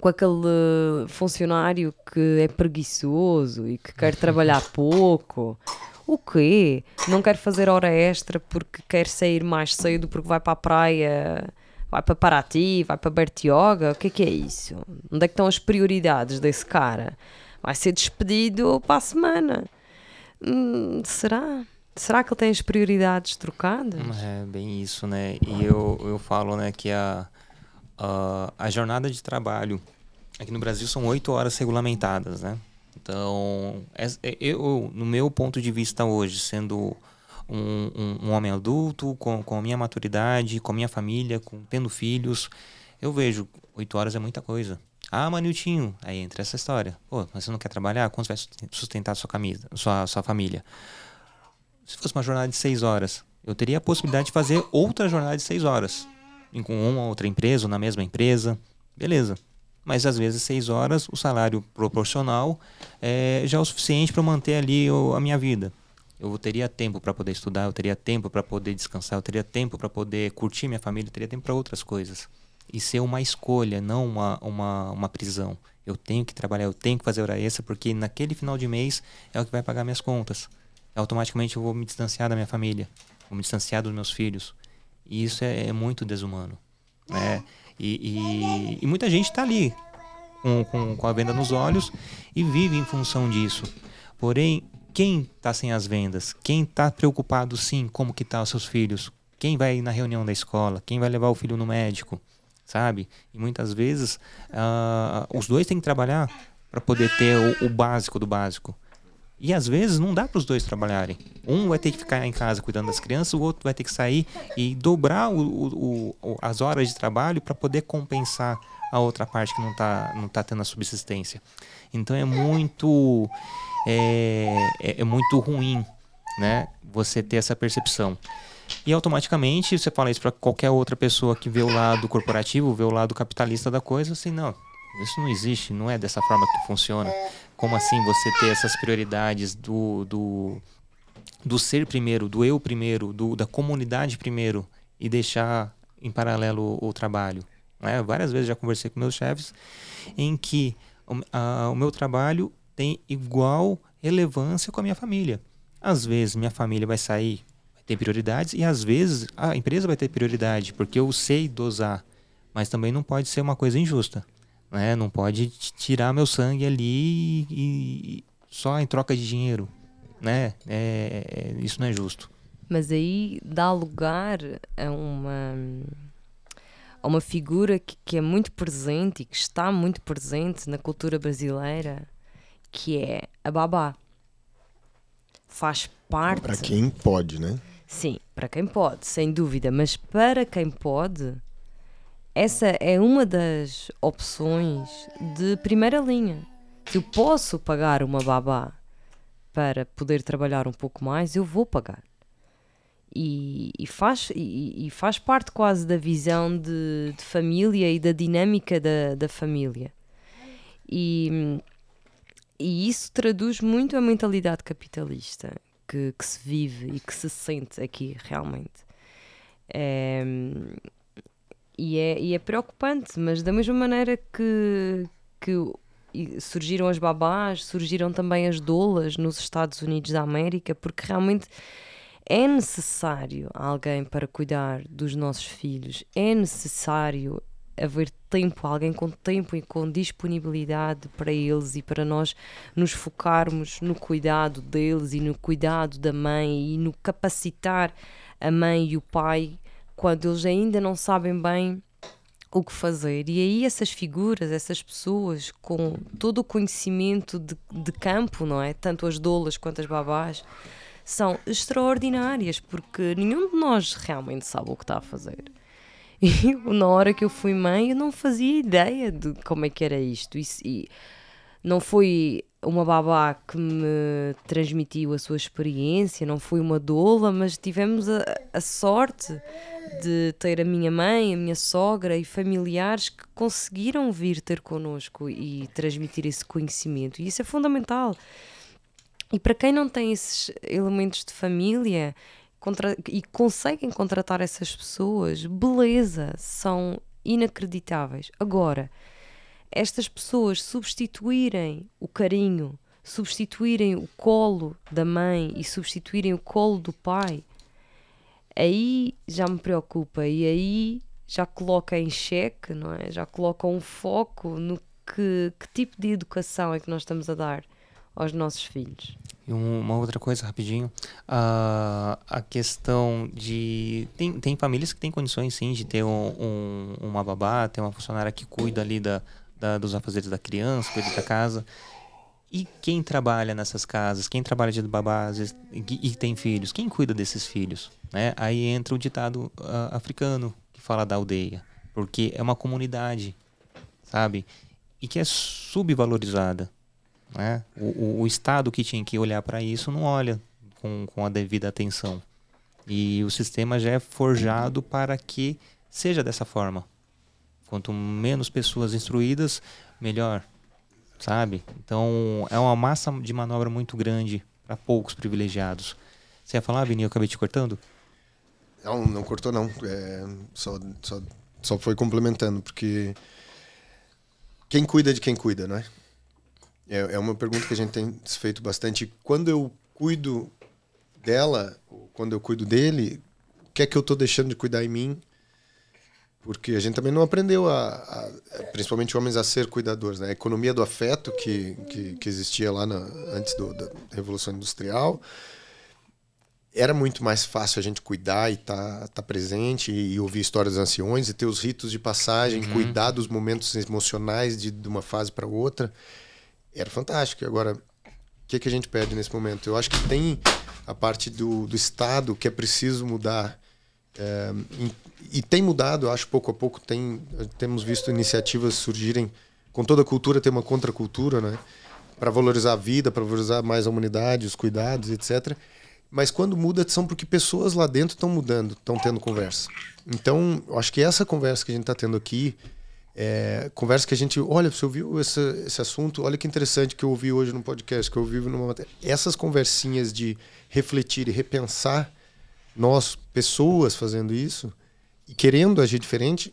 com aquele funcionário que é preguiçoso e que quer trabalhar pouco. O quê? Não quer fazer hora extra porque quer sair mais cedo porque vai para a praia, vai para Paraty, vai para Bertioga? O que é que é isso? Onde é que estão as prioridades desse cara? Vai ser despedido para a semana. Hum, será? Será que ele tem as prioridades trocadas? É bem isso, né? E eu, eu falo né, que a, a, a jornada de trabalho aqui no Brasil são oito horas regulamentadas, né? Então, é, eu, no meu ponto de vista hoje, sendo um, um, um, homem adulto, com, com a minha maturidade, com a minha família, com, tendo filhos, eu vejo oito horas é muita coisa. Ah, Maniltinho, aí entra essa história. Pô, mas você não quer trabalhar? Quanto vai sustentar sua camisa, sua, sua família? Se fosse uma jornada de seis horas, eu teria a possibilidade de fazer outra jornada de seis horas. Com uma ou outra empresa, ou na mesma empresa. Beleza mas às vezes seis horas o salário proporcional é já é o suficiente para manter ali a minha vida. Eu teria tempo para poder estudar, eu teria tempo para poder descansar, eu teria tempo para poder curtir minha família, eu teria tempo para outras coisas. E ser uma escolha, não uma, uma, uma prisão. Eu tenho que trabalhar, eu tenho que fazer hora extra, porque naquele final de mês é o que vai pagar minhas contas. Automaticamente eu vou me distanciar da minha família, vou me distanciar dos meus filhos. E isso é, é muito desumano. Né? E, e, e muita gente está ali com, com, com a venda nos olhos e vive em função disso. Porém, quem está sem as vendas? Quem está preocupado sim como que tá os seus filhos? Quem vai na reunião da escola? Quem vai levar o filho no médico? Sabe? E muitas vezes uh, os dois têm que trabalhar para poder ter o, o, básico do básico. E às vezes não dá para os dois trabalharem. Um vai ter que ficar em casa cuidando das crianças, o outro vai ter que sair e dobrar o, o, o, as horas de trabalho para poder compensar a outra parte que não está não tá tendo a subsistência. Então é muito é, é, é muito ruim, né? Você ter essa percepção. E automaticamente você fala isso para qualquer outra pessoa que vê o lado corporativo, vê o lado capitalista da coisa, assim, não, isso não existe, não é dessa forma que funciona. Como assim você ter essas prioridades do, do, do ser primeiro, do eu primeiro, do, da comunidade primeiro e deixar em paralelo o, o trabalho? Né? Várias vezes já conversei com meus chefes em que o, a, o meu trabalho tem igual relevância com a minha família. Às vezes minha família vai sair, vai ter prioridades, e às vezes a empresa vai ter prioridade, porque eu sei dosar. Mas também não pode ser uma coisa injusta. Né? Não pode tirar meu sangue ali e, e só em troca de dinheiro. Né? É, é, isso não é justo. Mas aí dá lugar a uma, a uma figura que, que é muito presente e que está muito presente na cultura brasileira, que é a babá. Faz parte. Para quem pode, né? Sim, para quem pode, sem dúvida. Mas para quem pode, essa é uma das opções de primeira linha. Se eu posso pagar uma babá para poder trabalhar um pouco mais, eu vou pagar. E, e faz, e, e, faz parte quase da visão de, de família e da dinâmica da, da família. E, e isso traduz muito a mentalidade capitalista que, que se vive e que se sente aqui realmente. É, e é, e é preocupante, mas da mesma maneira que, que surgiram as babás, surgiram também as doulas nos Estados Unidos da América, porque realmente é necessário alguém para cuidar dos nossos filhos, é necessário haver tempo, alguém com tempo e com disponibilidade para eles e para nós nos focarmos no cuidado deles e no cuidado da mãe e no capacitar a mãe e o pai quando eles ainda não sabem bem o que fazer. E aí essas figuras, essas pessoas com todo o conhecimento de, de campo, não é? Tanto as doulas quanto as babás, são extraordinárias, porque nenhum de nós realmente sabe o que está a fazer. E na hora que eu fui mãe, eu não fazia ideia de como é que era isto. E, e não foi uma babá que me transmitiu a sua experiência, não foi uma doula, mas tivemos a, a sorte de ter a minha mãe, a minha sogra e familiares que conseguiram vir ter connosco e transmitir esse conhecimento. E isso é fundamental. E para quem não tem esses elementos de família contra, e conseguem contratar essas pessoas, beleza, são inacreditáveis. Agora, estas pessoas substituírem o carinho, substituírem o colo da mãe e substituírem o colo do pai, aí já me preocupa e aí já coloca em xeque, não é? Já coloca um foco no que, que tipo de educação é que nós estamos a dar aos nossos filhos. E uma outra coisa, rapidinho. Uh, a questão de. Tem, tem famílias que têm condições, sim, de ter um, um, uma babá, ter uma funcionária que cuida ali da, da, dos afazeres da criança, cuida da casa. E quem trabalha nessas casas, quem trabalha de babá vezes, e, e, tem filhos, quem cuida desses filhos? Né? Aí entra o ditado uh, africano que fala da aldeia, porque é uma comunidade, sabe? E que é subvalorizada. Né? O, o, o Estado que tinha que olhar para isso não olha com, com a devida atenção. E o sistema já é forjado para que seja dessa forma. Quanto menos pessoas instruídas, melhor, sabe? Então é uma massa de manobra muito grande para poucos privilegiados. Você ia falar, Vini? Eu acabei te cortando? Não, não cortou não. É, só, só, só foi complementando, porque quem cuida de quem cuida, não é? É, é uma pergunta que a gente tem feito bastante. Quando eu cuido dela, quando eu cuido dele, o que é que eu estou deixando de cuidar em mim? Porque a gente também não aprendeu, a, a, principalmente homens, a ser cuidadores. Né? A economia do afeto que, que, que existia lá na, antes do, da Revolução Industrial era muito mais fácil a gente cuidar e estar tá, tá presente e, e, ouvir histórias dos anciões e ter os ritos de passagem, uhum. cuidar dos momentos emocionais de, de uma fase para outra era fantástico. Agora, o que, que a gente pede nesse momento? Eu acho que tem a parte do, do Estado que é preciso mudar. É, e, e, tem mudado, eu acho, pouco a pouco. Tem, temos visto iniciativas surgirem. Com toda cultura tem uma contracultura, né? Para valorizar a vida, para valorizar mais a humanidade, os cuidados, etc. Mas quando muda, são porque pessoas lá dentro estão mudando, estão tendo conversa. Então, eu acho que essa conversa que a gente está tendo aqui, é, conversa que a gente, olha, você ouviu esse, esse assunto? Olha que interessante que eu ouvi hoje no podcast, que eu ouvi numa matéria. Essas conversinhas de refletir e repensar, nós, pessoas fazendo isso e querendo agir diferente,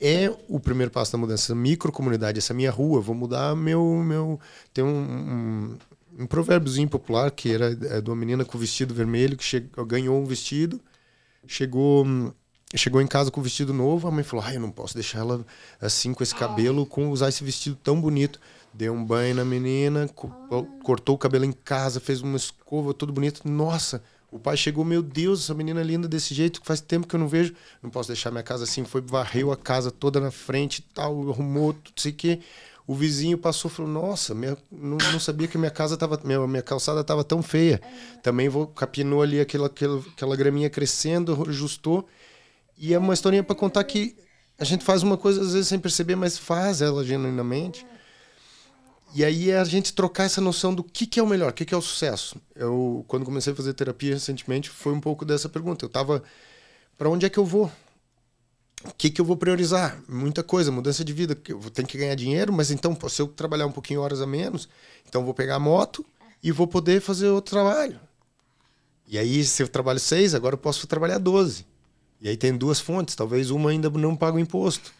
é o primeiro passo da mudança. Essa microcomunidade, essa minha rua, vou mudar meu. meu tem um, um, um provérbiozinho popular que era é, de uma menina com vestido vermelho que chegou, ganhou um vestido, chegou chegou em casa com o vestido novo, a mãe falou: "Ai, eu não posso deixar ela assim com esse cabelo, com usar esse vestido tão bonito". Deu um banho na menina, cortou o cabelo em casa, fez uma escova tudo bonito. Nossa, o pai chegou, meu Deus, essa menina linda desse jeito, faz tempo que eu não vejo. Não posso deixar minha casa assim. Foi, varreu a casa toda na frente e tal, arrumou, tudo sei que. O vizinho passou e falou: Nossa, minha, não, não, sabia que minha casa tava, minha, minha calçada estava tão feia. Também vou, capinou ali aquela, aquela, aquela graminha crescendo, ajustou. E é uma historinha para contar que a gente faz uma coisa às vezes sem perceber, mas faz ela genuinamente. E aí é a gente trocar essa noção do que, que é o melhor, o que, que é o sucesso. Eu, quando comecei a fazer terapia recentemente, foi um pouco dessa pergunta. Eu tava, para onde é que eu vou? O que, que eu vou priorizar? Muita coisa, mudança de vida. Eu tenho que ganhar dinheiro, mas então, se eu trabalhar um pouquinho horas a menos, então vou pegar a moto e vou poder fazer outro trabalho. E aí, se eu trabalho seis, agora eu posso trabalhar doze. E aí tem duas fontes, talvez uma ainda não paga o imposto.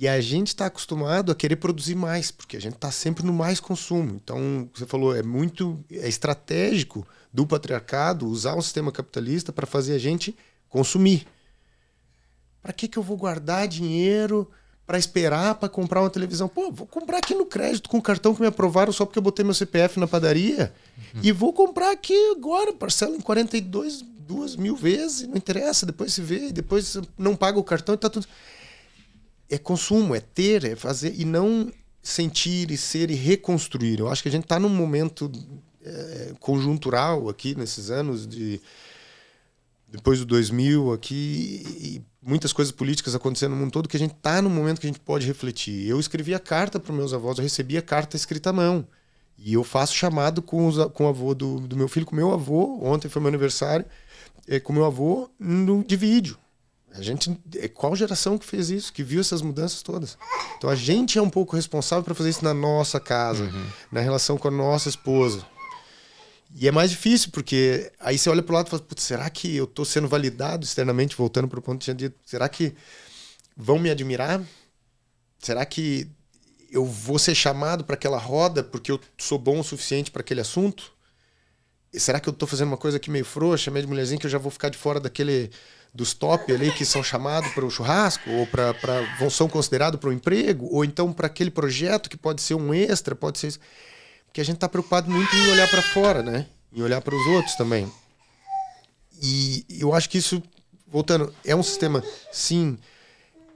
E a gente está acostumado a querer produzir mais, porque a gente está sempre no mais consumo. Então, você falou, é muito é estratégico do patriarcado usar um sistema capitalista para fazer a gente consumir. Para que, que eu vou guardar dinheiro para esperar para comprar uma televisão? Pô, vou comprar aqui no crédito com o cartão que me aprovaram só porque eu botei meu CPF na padaria. Uhum. E vou comprar aqui agora, parcela em 42 duas mil vezes, não interessa, depois se vê, depois não paga o cartão e tá tudo. É consumo, é ter, é fazer, e não sentir e ser e reconstruir. Eu acho que a gente está num momento é, conjuntural aqui nesses anos de depois do 2000 aqui e muitas coisas políticas acontecendo no mundo todo que a gente está num momento que a gente pode refletir. Eu escrevi a carta para meus avós, eu recebi a carta escrita à mão. E eu faço chamado com, os, com o avô do, do meu filho, com meu avô. Ontem foi meu aniversário é, com meu avô no, de vídeo. A gente, é, qual geração que fez isso, que viu essas mudanças todas? Então a gente é um pouco responsável para fazer isso na nossa casa, uhum. na relação com a nossa esposa. E é mais difícil, porque aí você olha para o lado e fala, será que eu estou sendo validado externamente, voltando para o ponto que tinha dito, será que vão me admirar? Será que eu vou ser chamado para aquela roda porque eu sou bom o suficiente para aquele assunto? E será que eu estou fazendo uma coisa aqui meio frouxa, meio de mulherzinha, que eu já vou ficar de fora daquele dos top ali que são chamados para o churrasco ou para vão são considerados para o emprego ou então para aquele projeto que pode ser um extra, pode ser porque a gente está preocupado muito em olhar para fora, né? Em olhar para os outros também. E eu acho que isso, voltando, é um sistema sim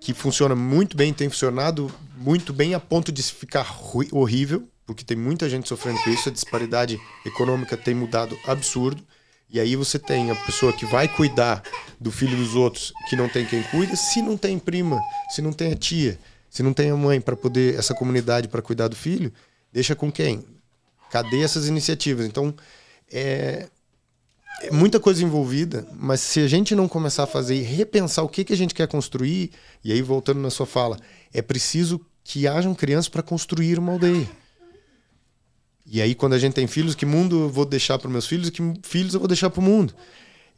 que funciona muito bem, tem funcionado muito bem a ponto de ficar horrível, porque tem muita gente sofrendo com isso, a disparidade econômica tem mudado absurdo. E aí você tem a pessoa que vai cuidar do filho dos outros que não tem quem cuida, se não tem prima, se não tem a tia, se não tem a mãe para poder essa comunidade para cuidar do filho, deixa com quem? Cadê essas iniciativas? Então é, é, muita coisa envolvida, mas se a gente não começar a fazer e repensar o que, que a gente quer construir, e aí voltando na sua fala, é preciso que hajam crianças para construir uma aldeia. E aí, quando a gente tem filhos, que mundo eu vou deixar para meus filhos e que filhos eu vou deixar para o mundo?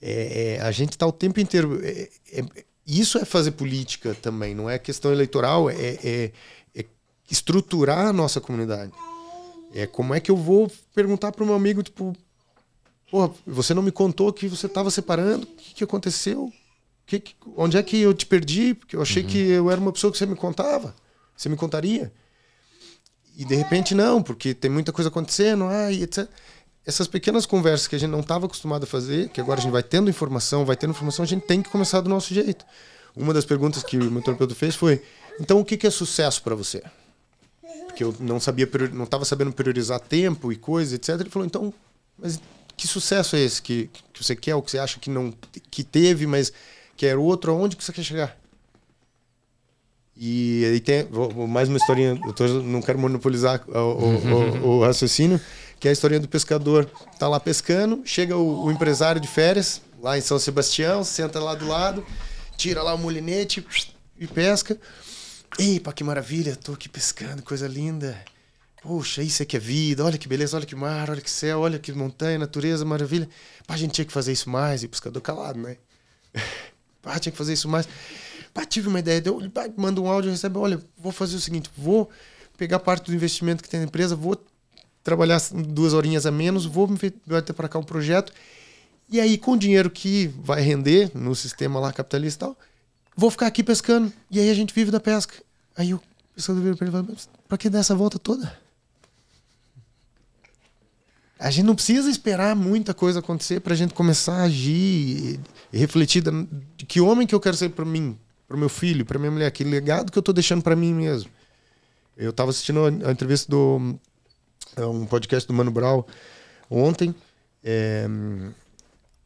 É, é, a gente está o tempo inteiro. É, é, isso é fazer política também, não é questão eleitoral, é, é, é, estruturar a nossa comunidade. É como é que eu vou perguntar para um amigo, tipo, pô, você não me contou que você estava separando, o que, que aconteceu? Que, que, onde é que eu te perdi? Porque eu achei uhum. que eu era uma pessoa que você me contava, você me contaria. E de repente não, porque tem muita coisa acontecendo, ah, e etc. Essas pequenas conversas que a gente não estava acostumado a fazer, que agora a gente vai tendo informação, vai tendo informação, a gente tem que começar do nosso jeito. Uma das perguntas que o meu terapeuta fez foi: então o que é sucesso para você? Porque eu não sabia, não estava sabendo priorizar tempo e coisa, etc. Ele falou: então, mas que sucesso é esse que, que você quer, ou que você acha que não que teve, mas quer outro? Aonde que você quer chegar? E aí tem mais uma historinha, eu tô, não quero monopolizar o, o, o, o, raciocínio, que é a historinha do pescador. Tá lá pescando, chega o, empresário de férias, lá em São Sebastião, senta lá do lado, tira lá o molinete e pesca. Epa, que maravilha, tô aqui pescando, coisa linda. Poxa, isso aqui é vida, olha que beleza, olha que mar, olha que céu, olha que montanha, natureza, maravilha. Pá, a gente tinha que fazer isso mais, e o pescador calado, né? Pá, tinha que fazer isso mais. Pá, tive uma ideia, deu, pá, manda um áudio, recebe, olha, vou fazer o seguinte, vou pegar parte do investimento que tem na empresa, vou trabalhar duas horinhas a menos, vou ter para cá um projeto, e aí com o dinheiro que vai render no sistema lá capitalista e tal, vou ficar aqui pescando, e aí a gente vive da pesca. Aí o pescador vira para ele para que dar essa volta toda? A gente não precisa esperar muita coisa acontecer para a gente começar a agir e refletir de que homem que eu quero ser para mim, para meu filho, para minha mulher, que legado que eu estou deixando para mim mesmo. Eu estava assistindo a, entrevista do é um podcast do Mano Brown ontem é,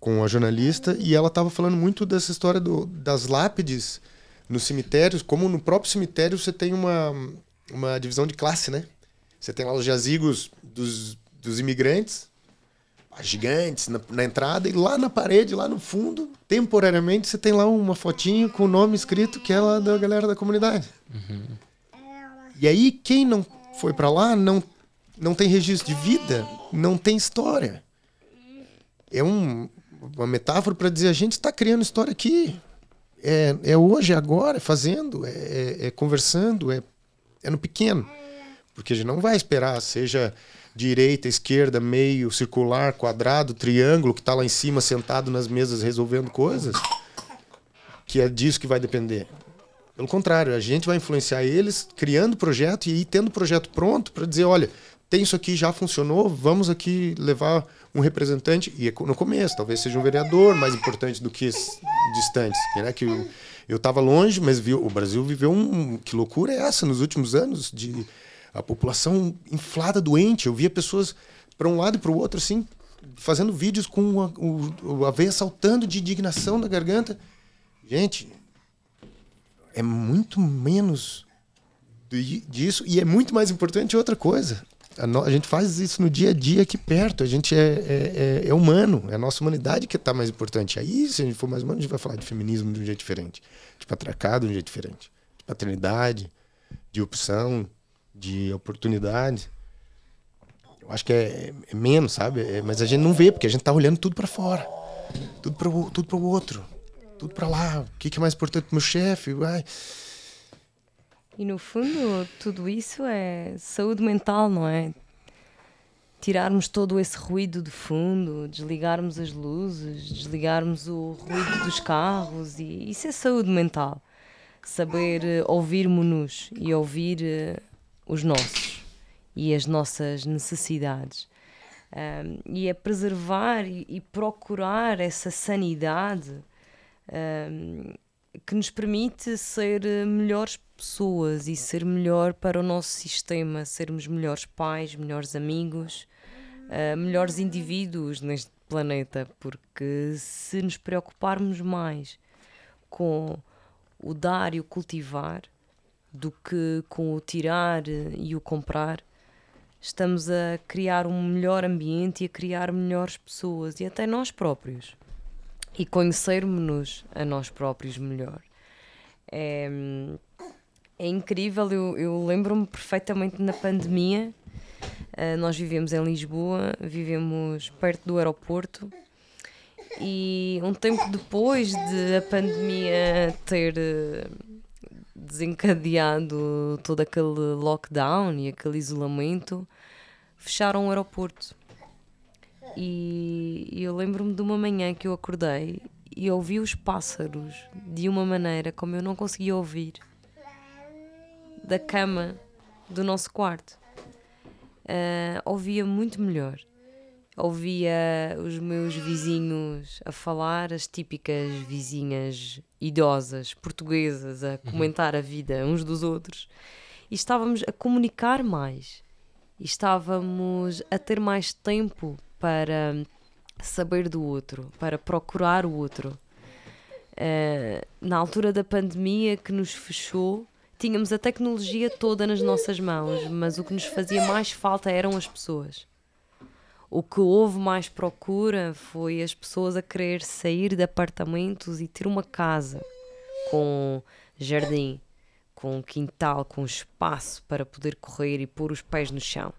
com a jornalista e ela estava falando muito dessa história do, das lápides nos cemitérios, como no próprio cemitério você tem uma, uma divisão de classe, né? Você tem lá os jazigos dos, dos imigrantes, gigantes na, na, entrada e lá na parede, lá no fundo, temporariamente, você tem lá uma fotinho com o nome escrito que é lá da galera da comunidade. Uhum. E aí, quem não foi para lá não, não tem registro de vida, não tem história. É um, uma metáfora para dizer: a gente está criando história aqui. É, é hoje, é agora, é fazendo, é, é, é conversando, é, é no pequeno. Porque a gente não vai esperar, seja direita, esquerda, meio, circular, quadrado, triângulo, que está lá em cima sentado nas mesas resolvendo coisas, que é disso que vai depender. Pelo contrário, a gente vai influenciar eles criando projeto e tendo projeto pronto para dizer, olha, tem isso aqui, já funcionou, vamos aqui levar um representante, e é no começo, talvez seja um vereador mais importante do que distantes, né? que eu estava longe, mas viu, o Brasil viveu um... Que loucura é essa nos últimos anos de a população inflada, doente. Eu via pessoas para um lado e para o outro, assim, fazendo vídeos com a, o, a veia saltando de indignação na garganta. Gente, é muito menos disso e é muito mais importante outra coisa. A, no, a, gente faz isso no dia a dia aqui perto. A gente é, é, é, é humano. É a nossa humanidade que está mais importante. Aí, se a gente for mais humano, a gente vai falar de feminismo de um jeito diferente. De patriarcado de um jeito diferente. De paternidade, de opção, de oportunidade. Eu acho que é, é menos, sabe? É, mas a gente não vê, porque a gente tá olhando tudo para fora. Tudo para tudo pro outro. Tudo para lá. O que, que é mais importante pro meu chefe? E no fundo, tudo isso é saúde mental, não é? Tirarmos todo esse ruído de fundo, desligarmos as luzes, desligarmos o ruído dos carros, e isso é saúde mental. Saber uh, ouvir-nos e ouvir uh, os nossos e as nossas necessidades. Um, e é preservar e, e procurar essa sanidade um, que nos permite ser melhores pessoas e ser melhor para o nosso sistema, sermos melhores pais, melhores amigos, uh, melhores indivíduos neste planeta, porque se nos preocuparmos mais com o dar e o cultivar do que com o tirar e o comprar, estamos a criar um melhor ambiente e a criar melhores pessoas e até nós próprios. E conhecermos-nos a nós próprios melhor. É, é incrível, eu, eu lembro-me perfeitamente na pandemia. Uh, nós vivemos em Lisboa, vivemos perto do aeroporto. E um tempo depois de a pandemia ter desencadeado todo aquele lockdown e aquele isolamento, fecharam o aeroporto. E, eu lembro-me de uma manhã que eu acordei e ouvi os pássaros de uma maneira como eu não conseguia ouvir da cama do nosso quarto. Uh, ouvia muito melhor ouvia os meus vizinhos a falar, as típicas vizinhas idosas portuguesas a uhum. comentar a vida uns dos outros, e estávamos a comunicar mais, e estávamos a ter mais tempo para saber do outro, para procurar o outro. Uh, na altura da pandemia que nos fechou, tínhamos a tecnologia toda nas nossas mãos, mas o que nos fazia mais falta eram as pessoas o que houve mais procura foi as pessoas a querer sair de apartamentos e ter uma casa com jardim, com quintal, com espaço para poder correr e pôr os pés no chão.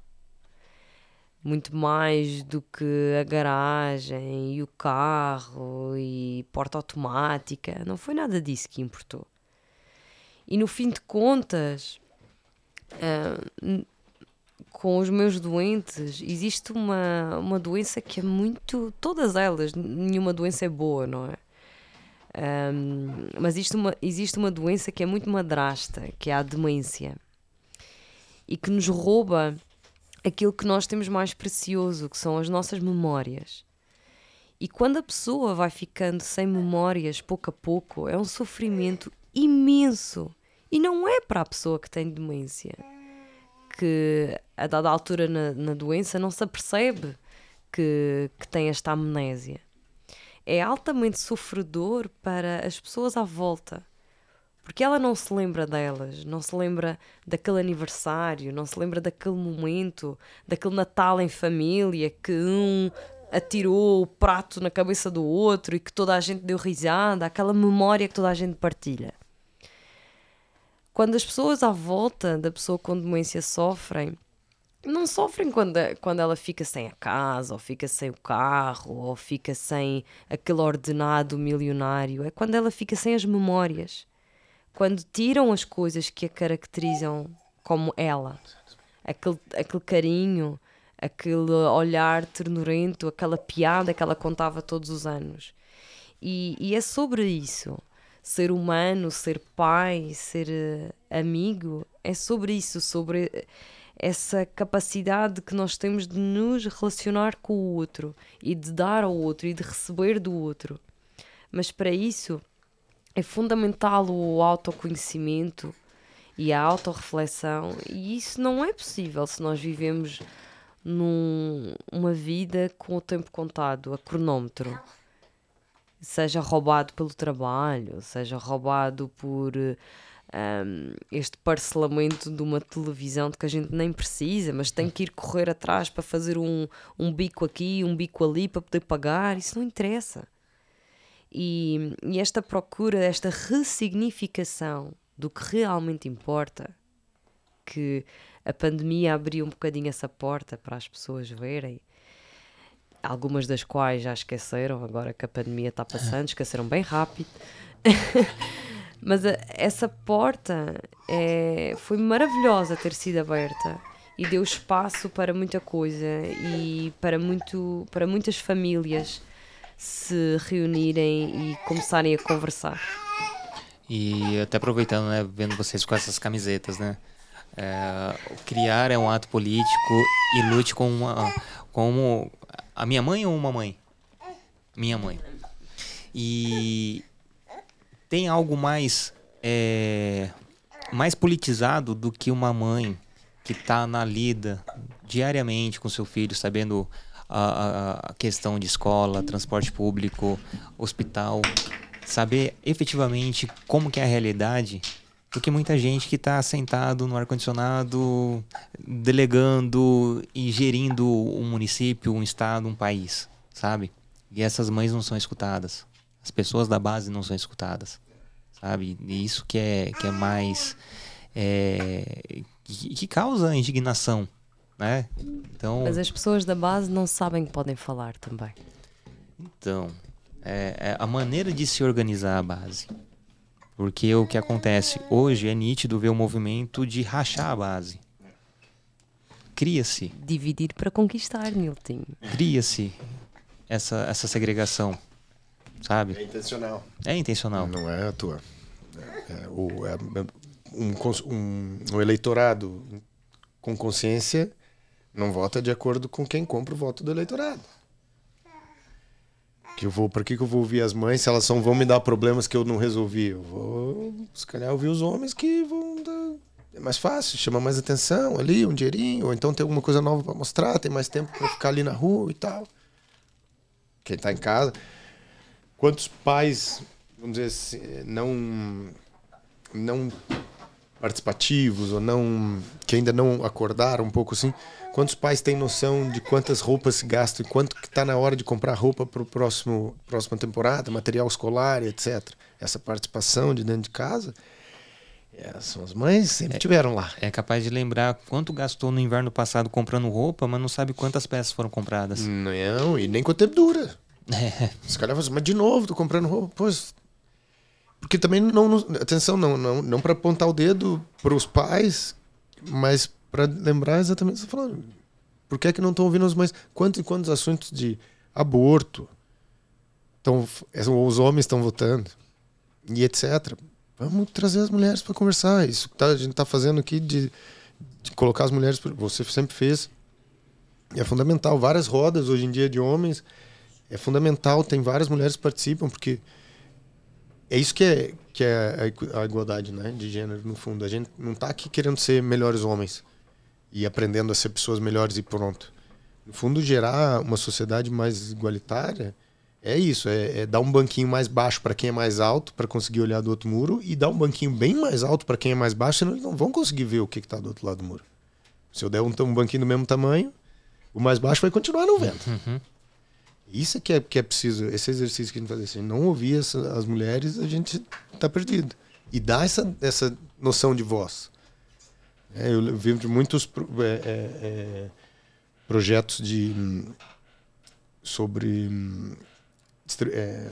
Muito mais do que a garagem e o carro e porta automática. Não foi nada disso que importou. E no fim de contas, uh, com os meus doentes, existe uma, uma doença que é muito. Todas elas, nenhuma doença é boa, não é? Um, mas existe uma, existe uma doença que é muito madrasta, que é a demência, e que nos rouba aquilo que nós temos mais precioso, que são as nossas memórias. E quando a pessoa vai ficando sem memórias pouco a pouco, é um sofrimento imenso. E não é para a pessoa que tem demência que a dada altura na, na doença não se apercebe que, que tem esta amnésia. É altamente sofredor para as pessoas à volta, porque ela não se lembra delas, não se lembra daquele aniversário, não se lembra daquele momento, daquele Natal em família que um atirou o prato na cabeça do outro e que toda a gente deu risada, aquela memória que toda a gente partilha. Quando as pessoas à volta da pessoa com demência sofrem, não sofrem quando, quando ela fica sem a casa, ou fica sem o carro, ou fica sem aquele ordenado milionário. É quando ela fica sem as memórias. Quando tiram as coisas que a caracterizam como ela. Aquele, aquele carinho, aquele olhar ternurento, aquela piada que ela contava todos os anos. E, e é sobre isso ser humano, ser pai, ser uh, amigo, é sobre isso, sobre essa capacidade que nós temos de nos relacionar com o outro e de dar ao outro e de receber do outro. Mas para isso é fundamental o autoconhecimento e a autorreflexão, e isso não é possível se nós vivemos numa vida com o tempo contado, a cronómetro seja roubado pelo trabalho, seja roubado por um, este parcelamento de uma televisão de que a gente nem precisa, mas tem que ir correr atrás para fazer um, um bico aqui, um bico ali para poder pagar, isso não interessa. E, e esta procura, esta ressignificação do que realmente importa, que a pandemia abriu um bocadinho essa porta para as pessoas verem algumas das quais já esqueceram, agora que a pandemia está passando, esqueceram bem rápido. Mas a- essa porta é, foi maravilhosa ter sido aberta e deu espaço para muita coisa e para, muito, para muitas famílias se reunirem e começarem a conversar. E até aproveitando, né, vendo vocês com essas camisetas, né? é, criar é um ato político e lute com uma, como a minha mãe ou uma mãe? Minha mãe. E tem algo mais é, mais politizado do que uma mãe que está na lida diariamente com seu filho, sabendo a, a- questão de escola, transporte público, hospital, saber efetivamente como que é a realidade do que muita gente que está sentado no ar-condicionado, delegando e gerindo um município, um estado, um país, sabe? E essas mães não são escutadas. As pessoas da base não são escutadas, sabe? E isso que é, que é mais... é, que, que causa indignação, né? Então... Mas as pessoas da base não sabem que podem falar também. Então, é, é a maneira de se organizar a base. Porque o que acontece hoje é nítido ver o movimento de rachar a base. Cria-se, Dividir para conquistar, Nilton. cria-se essa, essa segregação, sabe? É intencional. É intencional. Não é à toa. É, é, o, é, um, um, um eleitorado com consciência não vota de acordo com quem compra o voto do eleitorado. Que eu vou, para que, que eu vou ouvir as mães se elas só vão me dar problemas que eu não resolvi? Eu vou, se calhar, ouvir os homens que vão dar. É mais fácil, chama mais atenção ali, um dinheirinho, ou então tem alguma coisa nova para mostrar, tem mais tempo para ficar ali na rua e tal. Quem tá em casa. Quantos pais, vamos dizer assim, não não participativos ou não que ainda não acordaram um pouco assim, quantos pais têm noção de quantas roupas se gastam e quanto que está na hora de comprar roupa para o próximo próxima temporada, material escolar, etc. Essa participação de dentro de casa, é, são as mães sempre tiveram lá. É capaz de lembrar quanto gastou no inverno passado comprando roupa, mas não sabe quantas peças foram compradas. Não, e nem quanto tempo dura. É, Os caras falam assim, mas de novo, tô comprando roupa. Pois. Porque também não. atenção, não, não, não para apontar o dedo pros pais, mas para lembrar exatamente o que você tá falando. Por que é que não estão ouvindo as mães? Quantos e quantos assuntos de aborto tão, os homens estão votando? E etc. Vamos trazer as mulheres para conversar. Isso que tá- a gente está fazendo aqui de, de colocar as mulheres. Você sempre fez. É fundamental. Várias rodas hoje em dia de homens é fundamental, tem várias mulheres que participam, porque é isso que é, que é a igu- a igualdade né, de gênero, no fundo. A gente não está aqui querendo ser melhores homens e aprendendo a ser pessoas melhores e pronto. No fundo, gerar uma sociedade mais igualitária é isso, é, é dar um banquinho mais baixo para quem é mais alto, para conseguir olhar do outro muro, e dar um banquinho bem mais alto para quem é mais baixo, senão eles não vão conseguir ver o que está do outro lado do muro. Se eu der um, um banquinho do mesmo tamanho, o mais baixo vai continuar não vendo. Isso é que é, que é preciso, esse exercício que a gente faz. Se não ouvir essa- as mulheres, a gente está perdido. E dá essa, essa noção de voz. É, eu vi de muitos é, é, é, projetos de sobre é,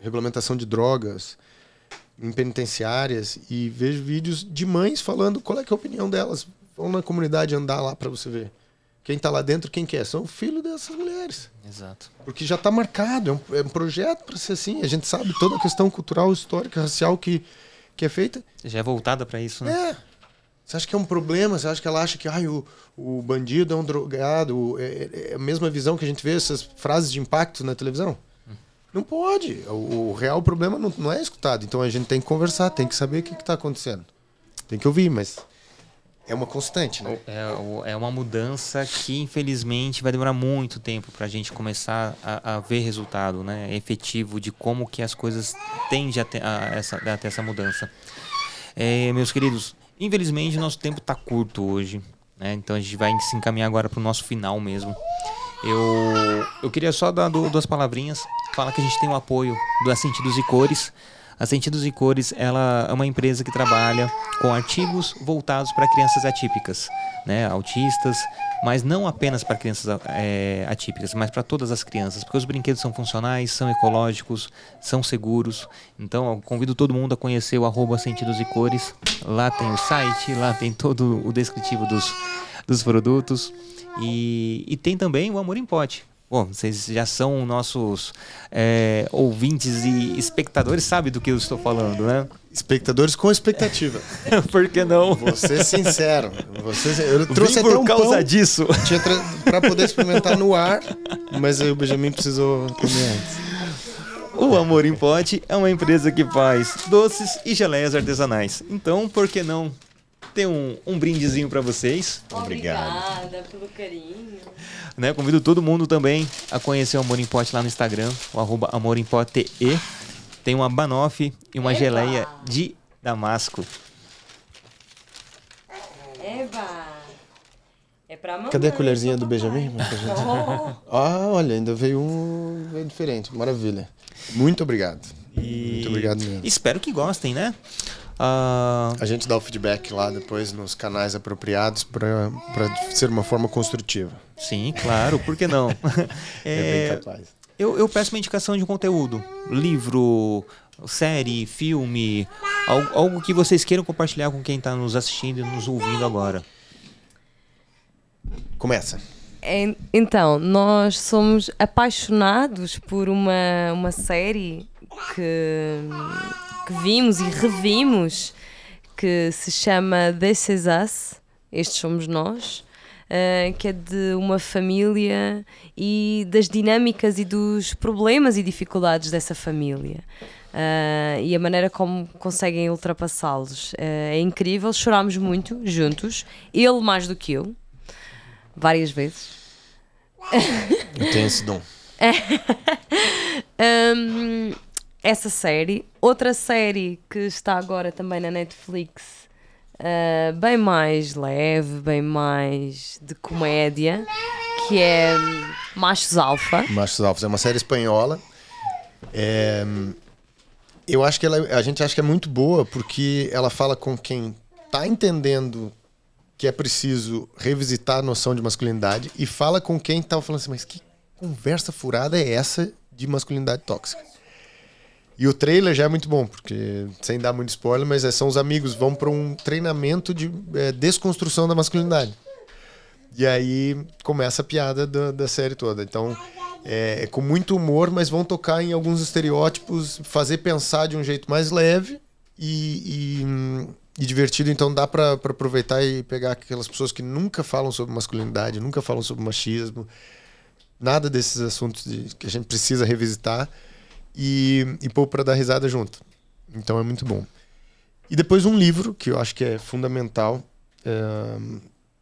regulamentação de drogas em penitenciárias e vejo vídeos de mães falando qual é, é a opinião delas. Vão na comunidade andar lá para você ver. Quem está lá dentro, quem que é? São filhos dessas mulheres. exato. Porque já está marcado, é um, é um projeto para ser assim. A gente sabe toda a questão cultural, histórica, racial que, que é feita. Já é voltada para isso, né? É. Você acha que é um problema? Você acha que ela acha que ai, o, o bandido é um drogado? É, é a mesma visão que a gente vê essas frases de impacto na televisão? Não pode. O, o real problema não, não é escutado. Então a gente tem que conversar, tem que saber o que está acontecendo. Tem que ouvir, mas é uma constante, né? É, é uma mudança que infelizmente vai demorar muito tempo para a gente começar a, a ver resultado, né, efetivo de como que as coisas tendem a essa, essa mudança. É, meus queridos, infelizmente nosso tempo está curto hoje, né? Então a gente vai se encaminhar agora para o nosso final mesmo. Eu, eu queria só dar du- duas palavrinhas, falar que a gente tem o apoio do Sentidos e Cores. A Sentidos e Cores ela é uma empresa que trabalha com artigos voltados para crianças atípicas, né? autistas, mas não apenas para crianças é, atípicas, mas para todas as crianças, porque os brinquedos são funcionais, são ecológicos, são seguros. Então, convido todo mundo a conhecer o arroba Sentidos e Cores. Lá tem o site, lá tem todo o descritivo dos, dos produtos. E, e tem também o Amor em Pote. Bom, vocês já são nossos é, ouvintes e espectadores, sabe do que eu estou falando, né? Espectadores com expectativa. Por que não? Você sincero. Você, eu trouxe Vim por até um causa pão disso. para poder experimentar no ar, mas aí o Benjamin precisou comer antes. O Amor em Pote é uma empresa que faz doces e geleias artesanais. Então, por que não ter um, um brindezinho para vocês? Obrigado. Obrigada pelo carinho. Né? Convido todo mundo também a conhecer o Amor em Pote lá no Instagram, o arroba Amor em Pote e. Tem uma banoffee e uma Epa! geleia de damasco. Eba! É pra mamãe. Cadê a colherzinha do Benjamin? Oh, Ah, olha, ainda veio um veio diferente. Maravilha. Muito obrigado. E Muito obrigado mesmo. espero que gostem, né? Ah, A gente dá o feedback lá depois nos canais apropriados para ser uma forma construtiva. sim, claro, por que não? É, É, bem capaz. eu, eu peço uma indicação de conteúdo. Livro, série, filme, algo, algo que vocês queiram compartilhar com quem está nos assistindo e nos ouvindo agora. Começa. En- Então, nós somos apaixonados por uma, uma série que, que vimos e revimos que se chama This Is Us, Estes Somos Nós, eh, que é de uma família e das dinâmicas e dos problemas e dificuldades dessa família. eh, e a maneira como conseguem ultrapassá-los. Eh, é incrível, chorámos muito juntos, ele mais do que eu, várias vezes. Eu tenho esse dom. Hum, essa série. Outra série que está agora também na Netflix, uh, bem mais leve, bem mais de comédia, que é Machos Alfa. Machos Alfos é uma série espanhola. É, eu acho que ela, a gente acha que é muito boa porque ela fala com quem está entendendo que é preciso revisitar a noção de masculinidade e fala com quem estava falando assim, mas que conversa furada é essa de masculinidade tóxica? E o trailer já é muito bom, porque, sem dar muito spoiler, mas é, são os amigos vão para um treinamento de é, desconstrução da masculinidade. E aí começa a piada da, da série toda. Então, é, é com muito humor, mas vão tocar em alguns estereótipos, fazer pensar de um jeito mais leve e, e, e divertido. Então, dá para aproveitar e pegar aquelas pessoas que nunca falam sobre masculinidade, nunca falam sobre machismo, nada desses assuntos de, que a gente precisa revisitar e, e pôr para dar risada junto. Então, é muito bom. E depois um livro que eu acho que é fundamental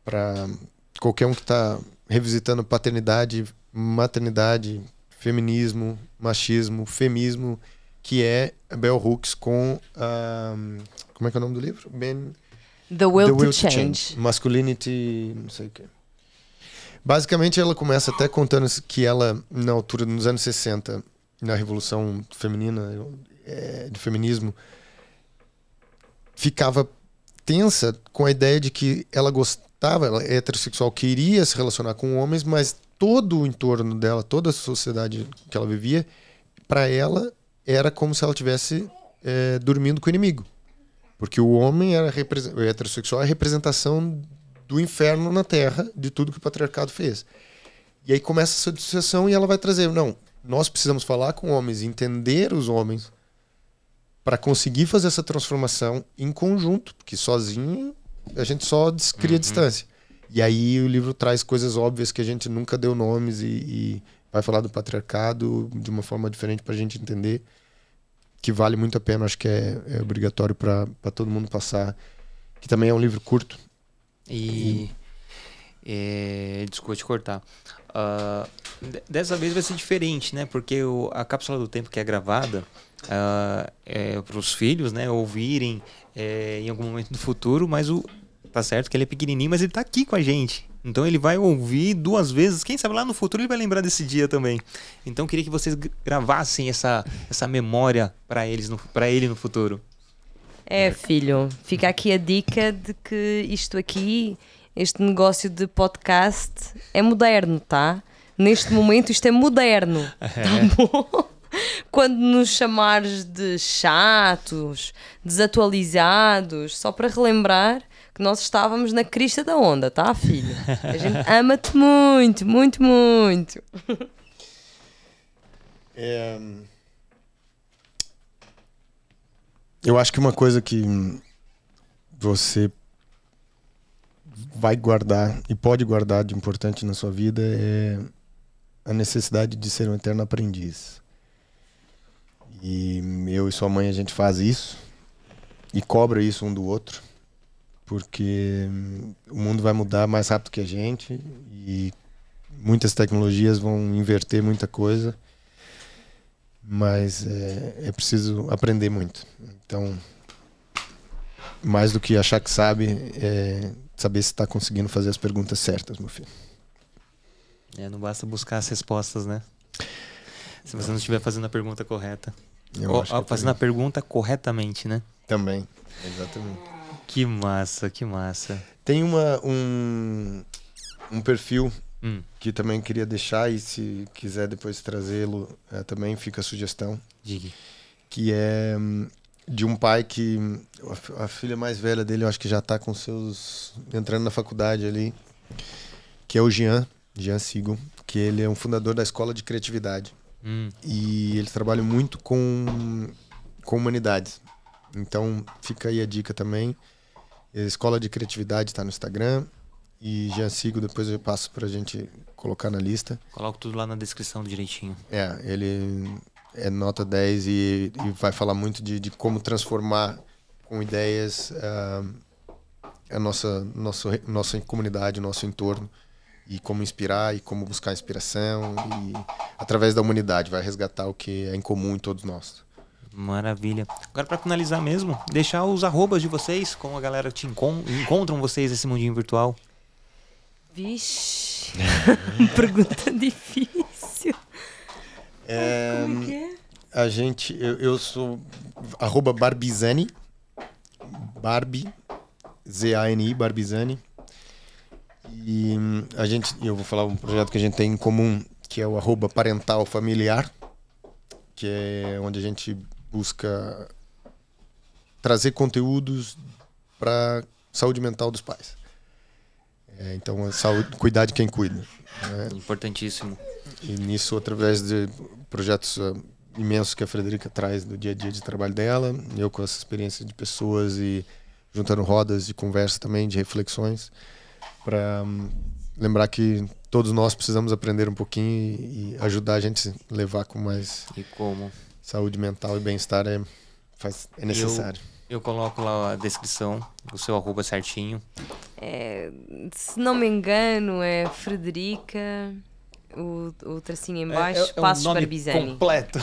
para qualquer um que está revisitando paternidade, maternidade, feminismo, machismo, femismo, que é Bell Hooks com ah, como é que é o nome do livro? Ben The Will, to, change. Masculinity, não sei o quê. Basicamente ela começa até contando que ela na altura nos anos 60, na revolução feminina, é, do feminismo, ficava tensa com a ideia de que ela gostava, ela é heterossexual, queria se relacionar com homens, mas todo o entorno dela, toda a sociedade que ela vivia, para ela era como se ela tivesse é, dormindo com o inimigo. Porque o homem era o heterossexual é a representação do inferno na terra, de tudo que o patriarcado fez. E aí começa essa dissociação e ela vai trazer, não, nós precisamos falar com homens, entender os homens para conseguir fazer essa transformação em conjunto, porque sozinho a gente só cria uhum. distância. E aí o livro traz coisas óbvias que a gente nunca deu nomes e, e vai falar do patriarcado de uma forma diferente para a gente entender que vale muito a pena, acho que é, é obrigatório para todo mundo passar, que também é um livro curto. E, é, desculpa te cortar. Uh, dessa vez vai ser diferente, né? Porque o, a cápsula do tempo que é gravada uh, é para os filhos, né? Ouvirem é, em algum momento do futuro, mas o tá certo que ele é pequenininho, mas ele tá aqui com a gente. Então ele vai ouvir duas vezes. Quem sabe lá no futuro ele vai lembrar desse dia também. Então queria que vocês gravassem essa, essa memória para eles, para ele no futuro. É, filho, fica aqui a dica de que isto aqui este negócio de podcast é moderno, tá? Neste momento isto é moderno, tá bom? Quando nos chamares de chatos, desatualizados, só para relembrar que nós estávamos na crista da onda, tá, filho? A gente ama-te muito, muito, muito. É... Eu acho que uma coisa que você vai guardar e pode guardar de importante na sua vida é a necessidade de ser um eterno aprendiz. E eu e sua mãe a gente faz isso e cobra isso um do outro, porque o mundo vai mudar mais rápido que a gente e muitas tecnologias vão inverter muita coisa, mas é, é preciso aprender muito. Então, mais do que achar que sabe, é saber se está conseguindo fazer as perguntas certas, meu filho. É, não basta buscar as respostas, né? Se você não estiver fazendo a pergunta correta. Ou, acho que é fazendo a pergunta corretamente, né? Também, exatamente. Que massa, que massa. Tem uma, um, um perfil Hum. que também queria deixar e se quiser depois trazê-lo eh, também fica a sugestão, Diga. que é hum, de um pai que a fi- a filha mais velha dele, eu acho que já está com seus entrando na faculdade ali, que é o Jean, Jean Sigo, que ele é um fundador da escola de criatividade Hum. e ele trabalha muito com com humanidades. Então fica aí a dica também. A escola de criatividade está no Instagram e Jean Sigo depois eu passo para a gente colocar na lista. Coloco tudo lá na descrição direitinho. É, ele é nota 10 e, e vai falar muito de, de como transformar com ideias ah, a nossa, nosso, nossa comunidade, nosso entorno e como inspirar e como buscar inspiração e através da humanidade vai resgatar o que é em comum em todos nós. Maravilha. Agora, pra finalizar mesmo, deixar os arrobas de vocês, como a galera te encon encontram vocês nesse mundinho virtual. Vixe, pergunta difícil. É, Como é que é? A gente, eu, eu sou arroba Barbizani, Barbie, Z-A-N-I, Barbizani. E hum, a gente, eu vou falar um projeto que a gente tem em comum, que é o arroba parental familiar, que é onde a gente busca trazer conteúdos para saúde mental dos pais. É, então, saúde, cuidar de quem cuida. né? Importantíssimo. E nisso, através de projetos ah, imensos que a Frederica traz do dia a dia de trabalho dela, eu com essa experiência de pessoas e juntando rodas de conversa também, de reflexões, para lembrar que todos nós precisamos aprender um pouquinho e, e ajudar a gente a levar com mais E como? saúde mental e bem-estar é, faz, é necessário. Eu coloco lá a descrição, o seu arroba certinho. É, se não me engano, é Frederica, o, o tracinho em baixo, Passos Barbizani. completo.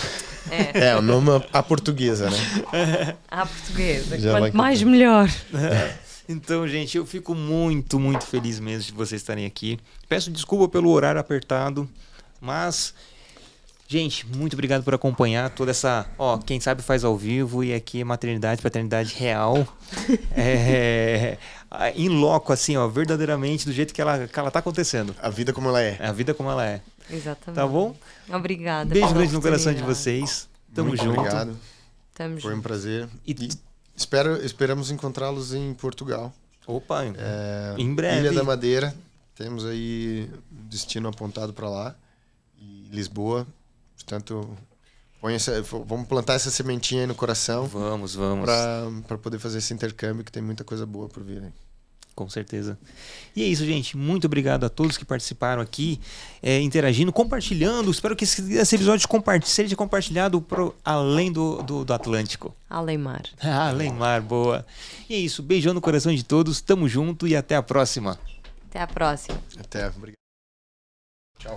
É, É, o nome à portuguesa, né? à portuguesa. Já Quanto mais, melhor. Então, gente, eu fico muito, muito feliz mesmo de vocês estarem aqui. Peço desculpa pelo horário apertado, mas gente, muito obrigado por acompanhar toda essa, ó, quem sabe faz ao vivo e aqui é maternidade, paternidade real. é, em loco assim, ó, verdadeiramente do jeito que ela que ela tá acontecendo. A vida como ela é. A vida como ela é. Exatamente. Tá bom? Obrigada. Beijo grande no coração de vocês. Tamo Muito junto. obrigado. Tamo Foi um junto. prazer. E- E espero, esperamos encontrá-los em Portugal. Opa, É, Em breve. Ilha da Madeira. Temos aí um destino apontado para lá. E Lisboa. Portanto, essa- vamos plantar essa sementinha aí no coração vamos, vamos. para poder fazer esse intercâmbio que tem muita coisa boa por vir. aí. Com certeza. E é isso, gente. Muito obrigado a todos que participaram aqui, é, interagindo, compartilhando. Espero que esse, esse episódio seja compartilhado pro, além do, do, do Atlântico. Alemar. além mar, boa. E é isso. Beijão no coração de todos. Tamo junto e até a próxima. Até a próxima. Até. Obrigado. Tchau.